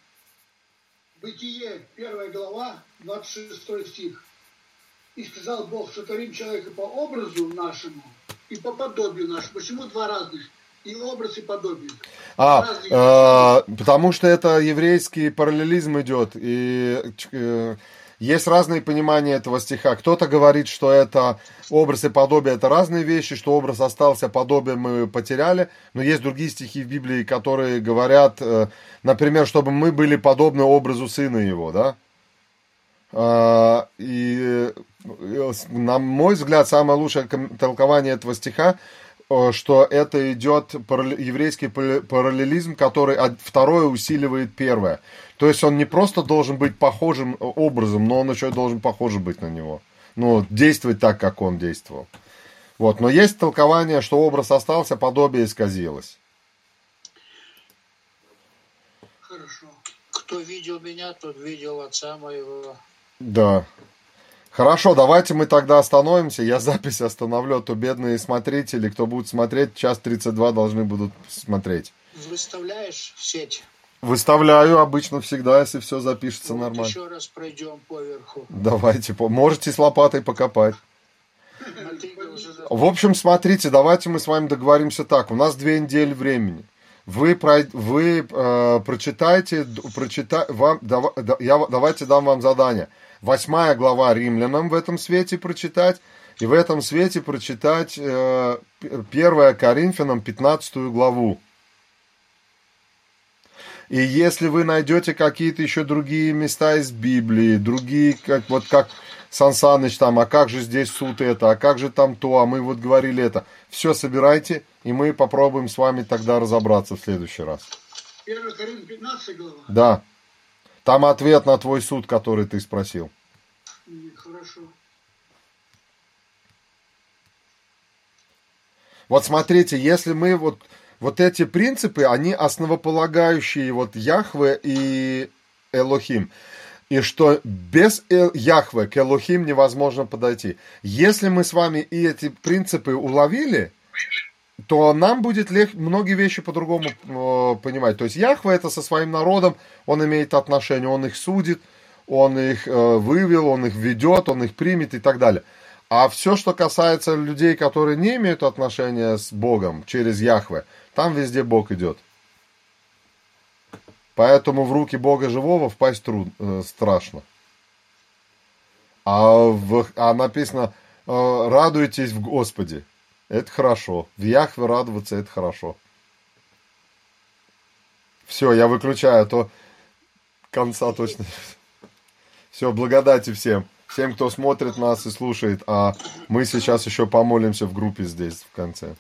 Бытие, первая глава, 26 стих. И сказал Бог, сотворим человека по образу нашему и по подобию нашему. Почему два разных? И образ, и подобие. А, э, потому что это еврейский параллелизм идет, и э, есть разные понимания этого стиха. Кто-то говорит, что это образ и подобие, это разные вещи, что образ остался, подобие мы потеряли, но есть другие стихи в Библии, которые говорят, э, например, чтобы мы были подобны образу сына его, да? А, И, э, на мой взгляд, самое лучшее толкование этого стиха, э, что это идет еврейский пара- параллелизм, который второе усиливает первое. То есть он не просто должен быть похожим образом, но он еще и должен похожим быть на него. Ну, действовать так, как он действовал. Вот. Но есть толкование, что образ остался, подобие исказилось. Хорошо. Кто видел меня, тот видел отца моего. Да. Хорошо, давайте мы тогда остановимся. Я запись остановлю, а то бедные смотрители, кто будет смотреть, час 32 должны будут смотреть. Выставляешь в сеть? Выставляю обычно всегда, если все запишется Вот нормально. еще раз пройдем поверху. Давайте, можете с лопатой покопать. В общем, смотрите, давайте мы с вами договоримся так. У нас две недели времени. Вы, вы э, прочитайте, прочита, вам, дава- да- я, давайте дам вам задание. Восьмая глава римлянам в этом свете прочитать, и в этом свете прочитать э, п- 1 Коринфянам 15 главу. И если вы найдете какие-то еще другие места из Библии, другие, как вот как Сан Саныч там, а как же здесь суд это, а как же там то, а мы вот говорили это. Все собирайте, и мы попробуем с вами тогда разобраться в следующий раз. 1 Коринфянам 15 глава. Да. Там ответ на твой суд, который ты спросил. Хорошо. Вот смотрите, если мы вот, вот эти принципы, они основополагающие вот Яхве и Элохим. И что без Яхве к Элохим невозможно подойти. Если мы с вами и эти принципы уловили, то нам будет легче многие вещи по-другому э, понимать. То есть Яхве это со своим народом, он имеет отношение, он их судит, он их э, вывел, он их ведет, он их примет и так далее. А все, что касается людей, которые не имеют отношения с Богом через Яхве, там везде Бог идет. Поэтому в руки Бога живого впасть труд, э, страшно. А, в- а написано, э, радуйтесь в Господе. Это хорошо. В Яхве радоваться это хорошо. Все, я выключаю, а то конца точно. Все, благодати всем. Всем, кто смотрит нас и слушает. А мы сейчас еще помолимся в группе здесь в конце.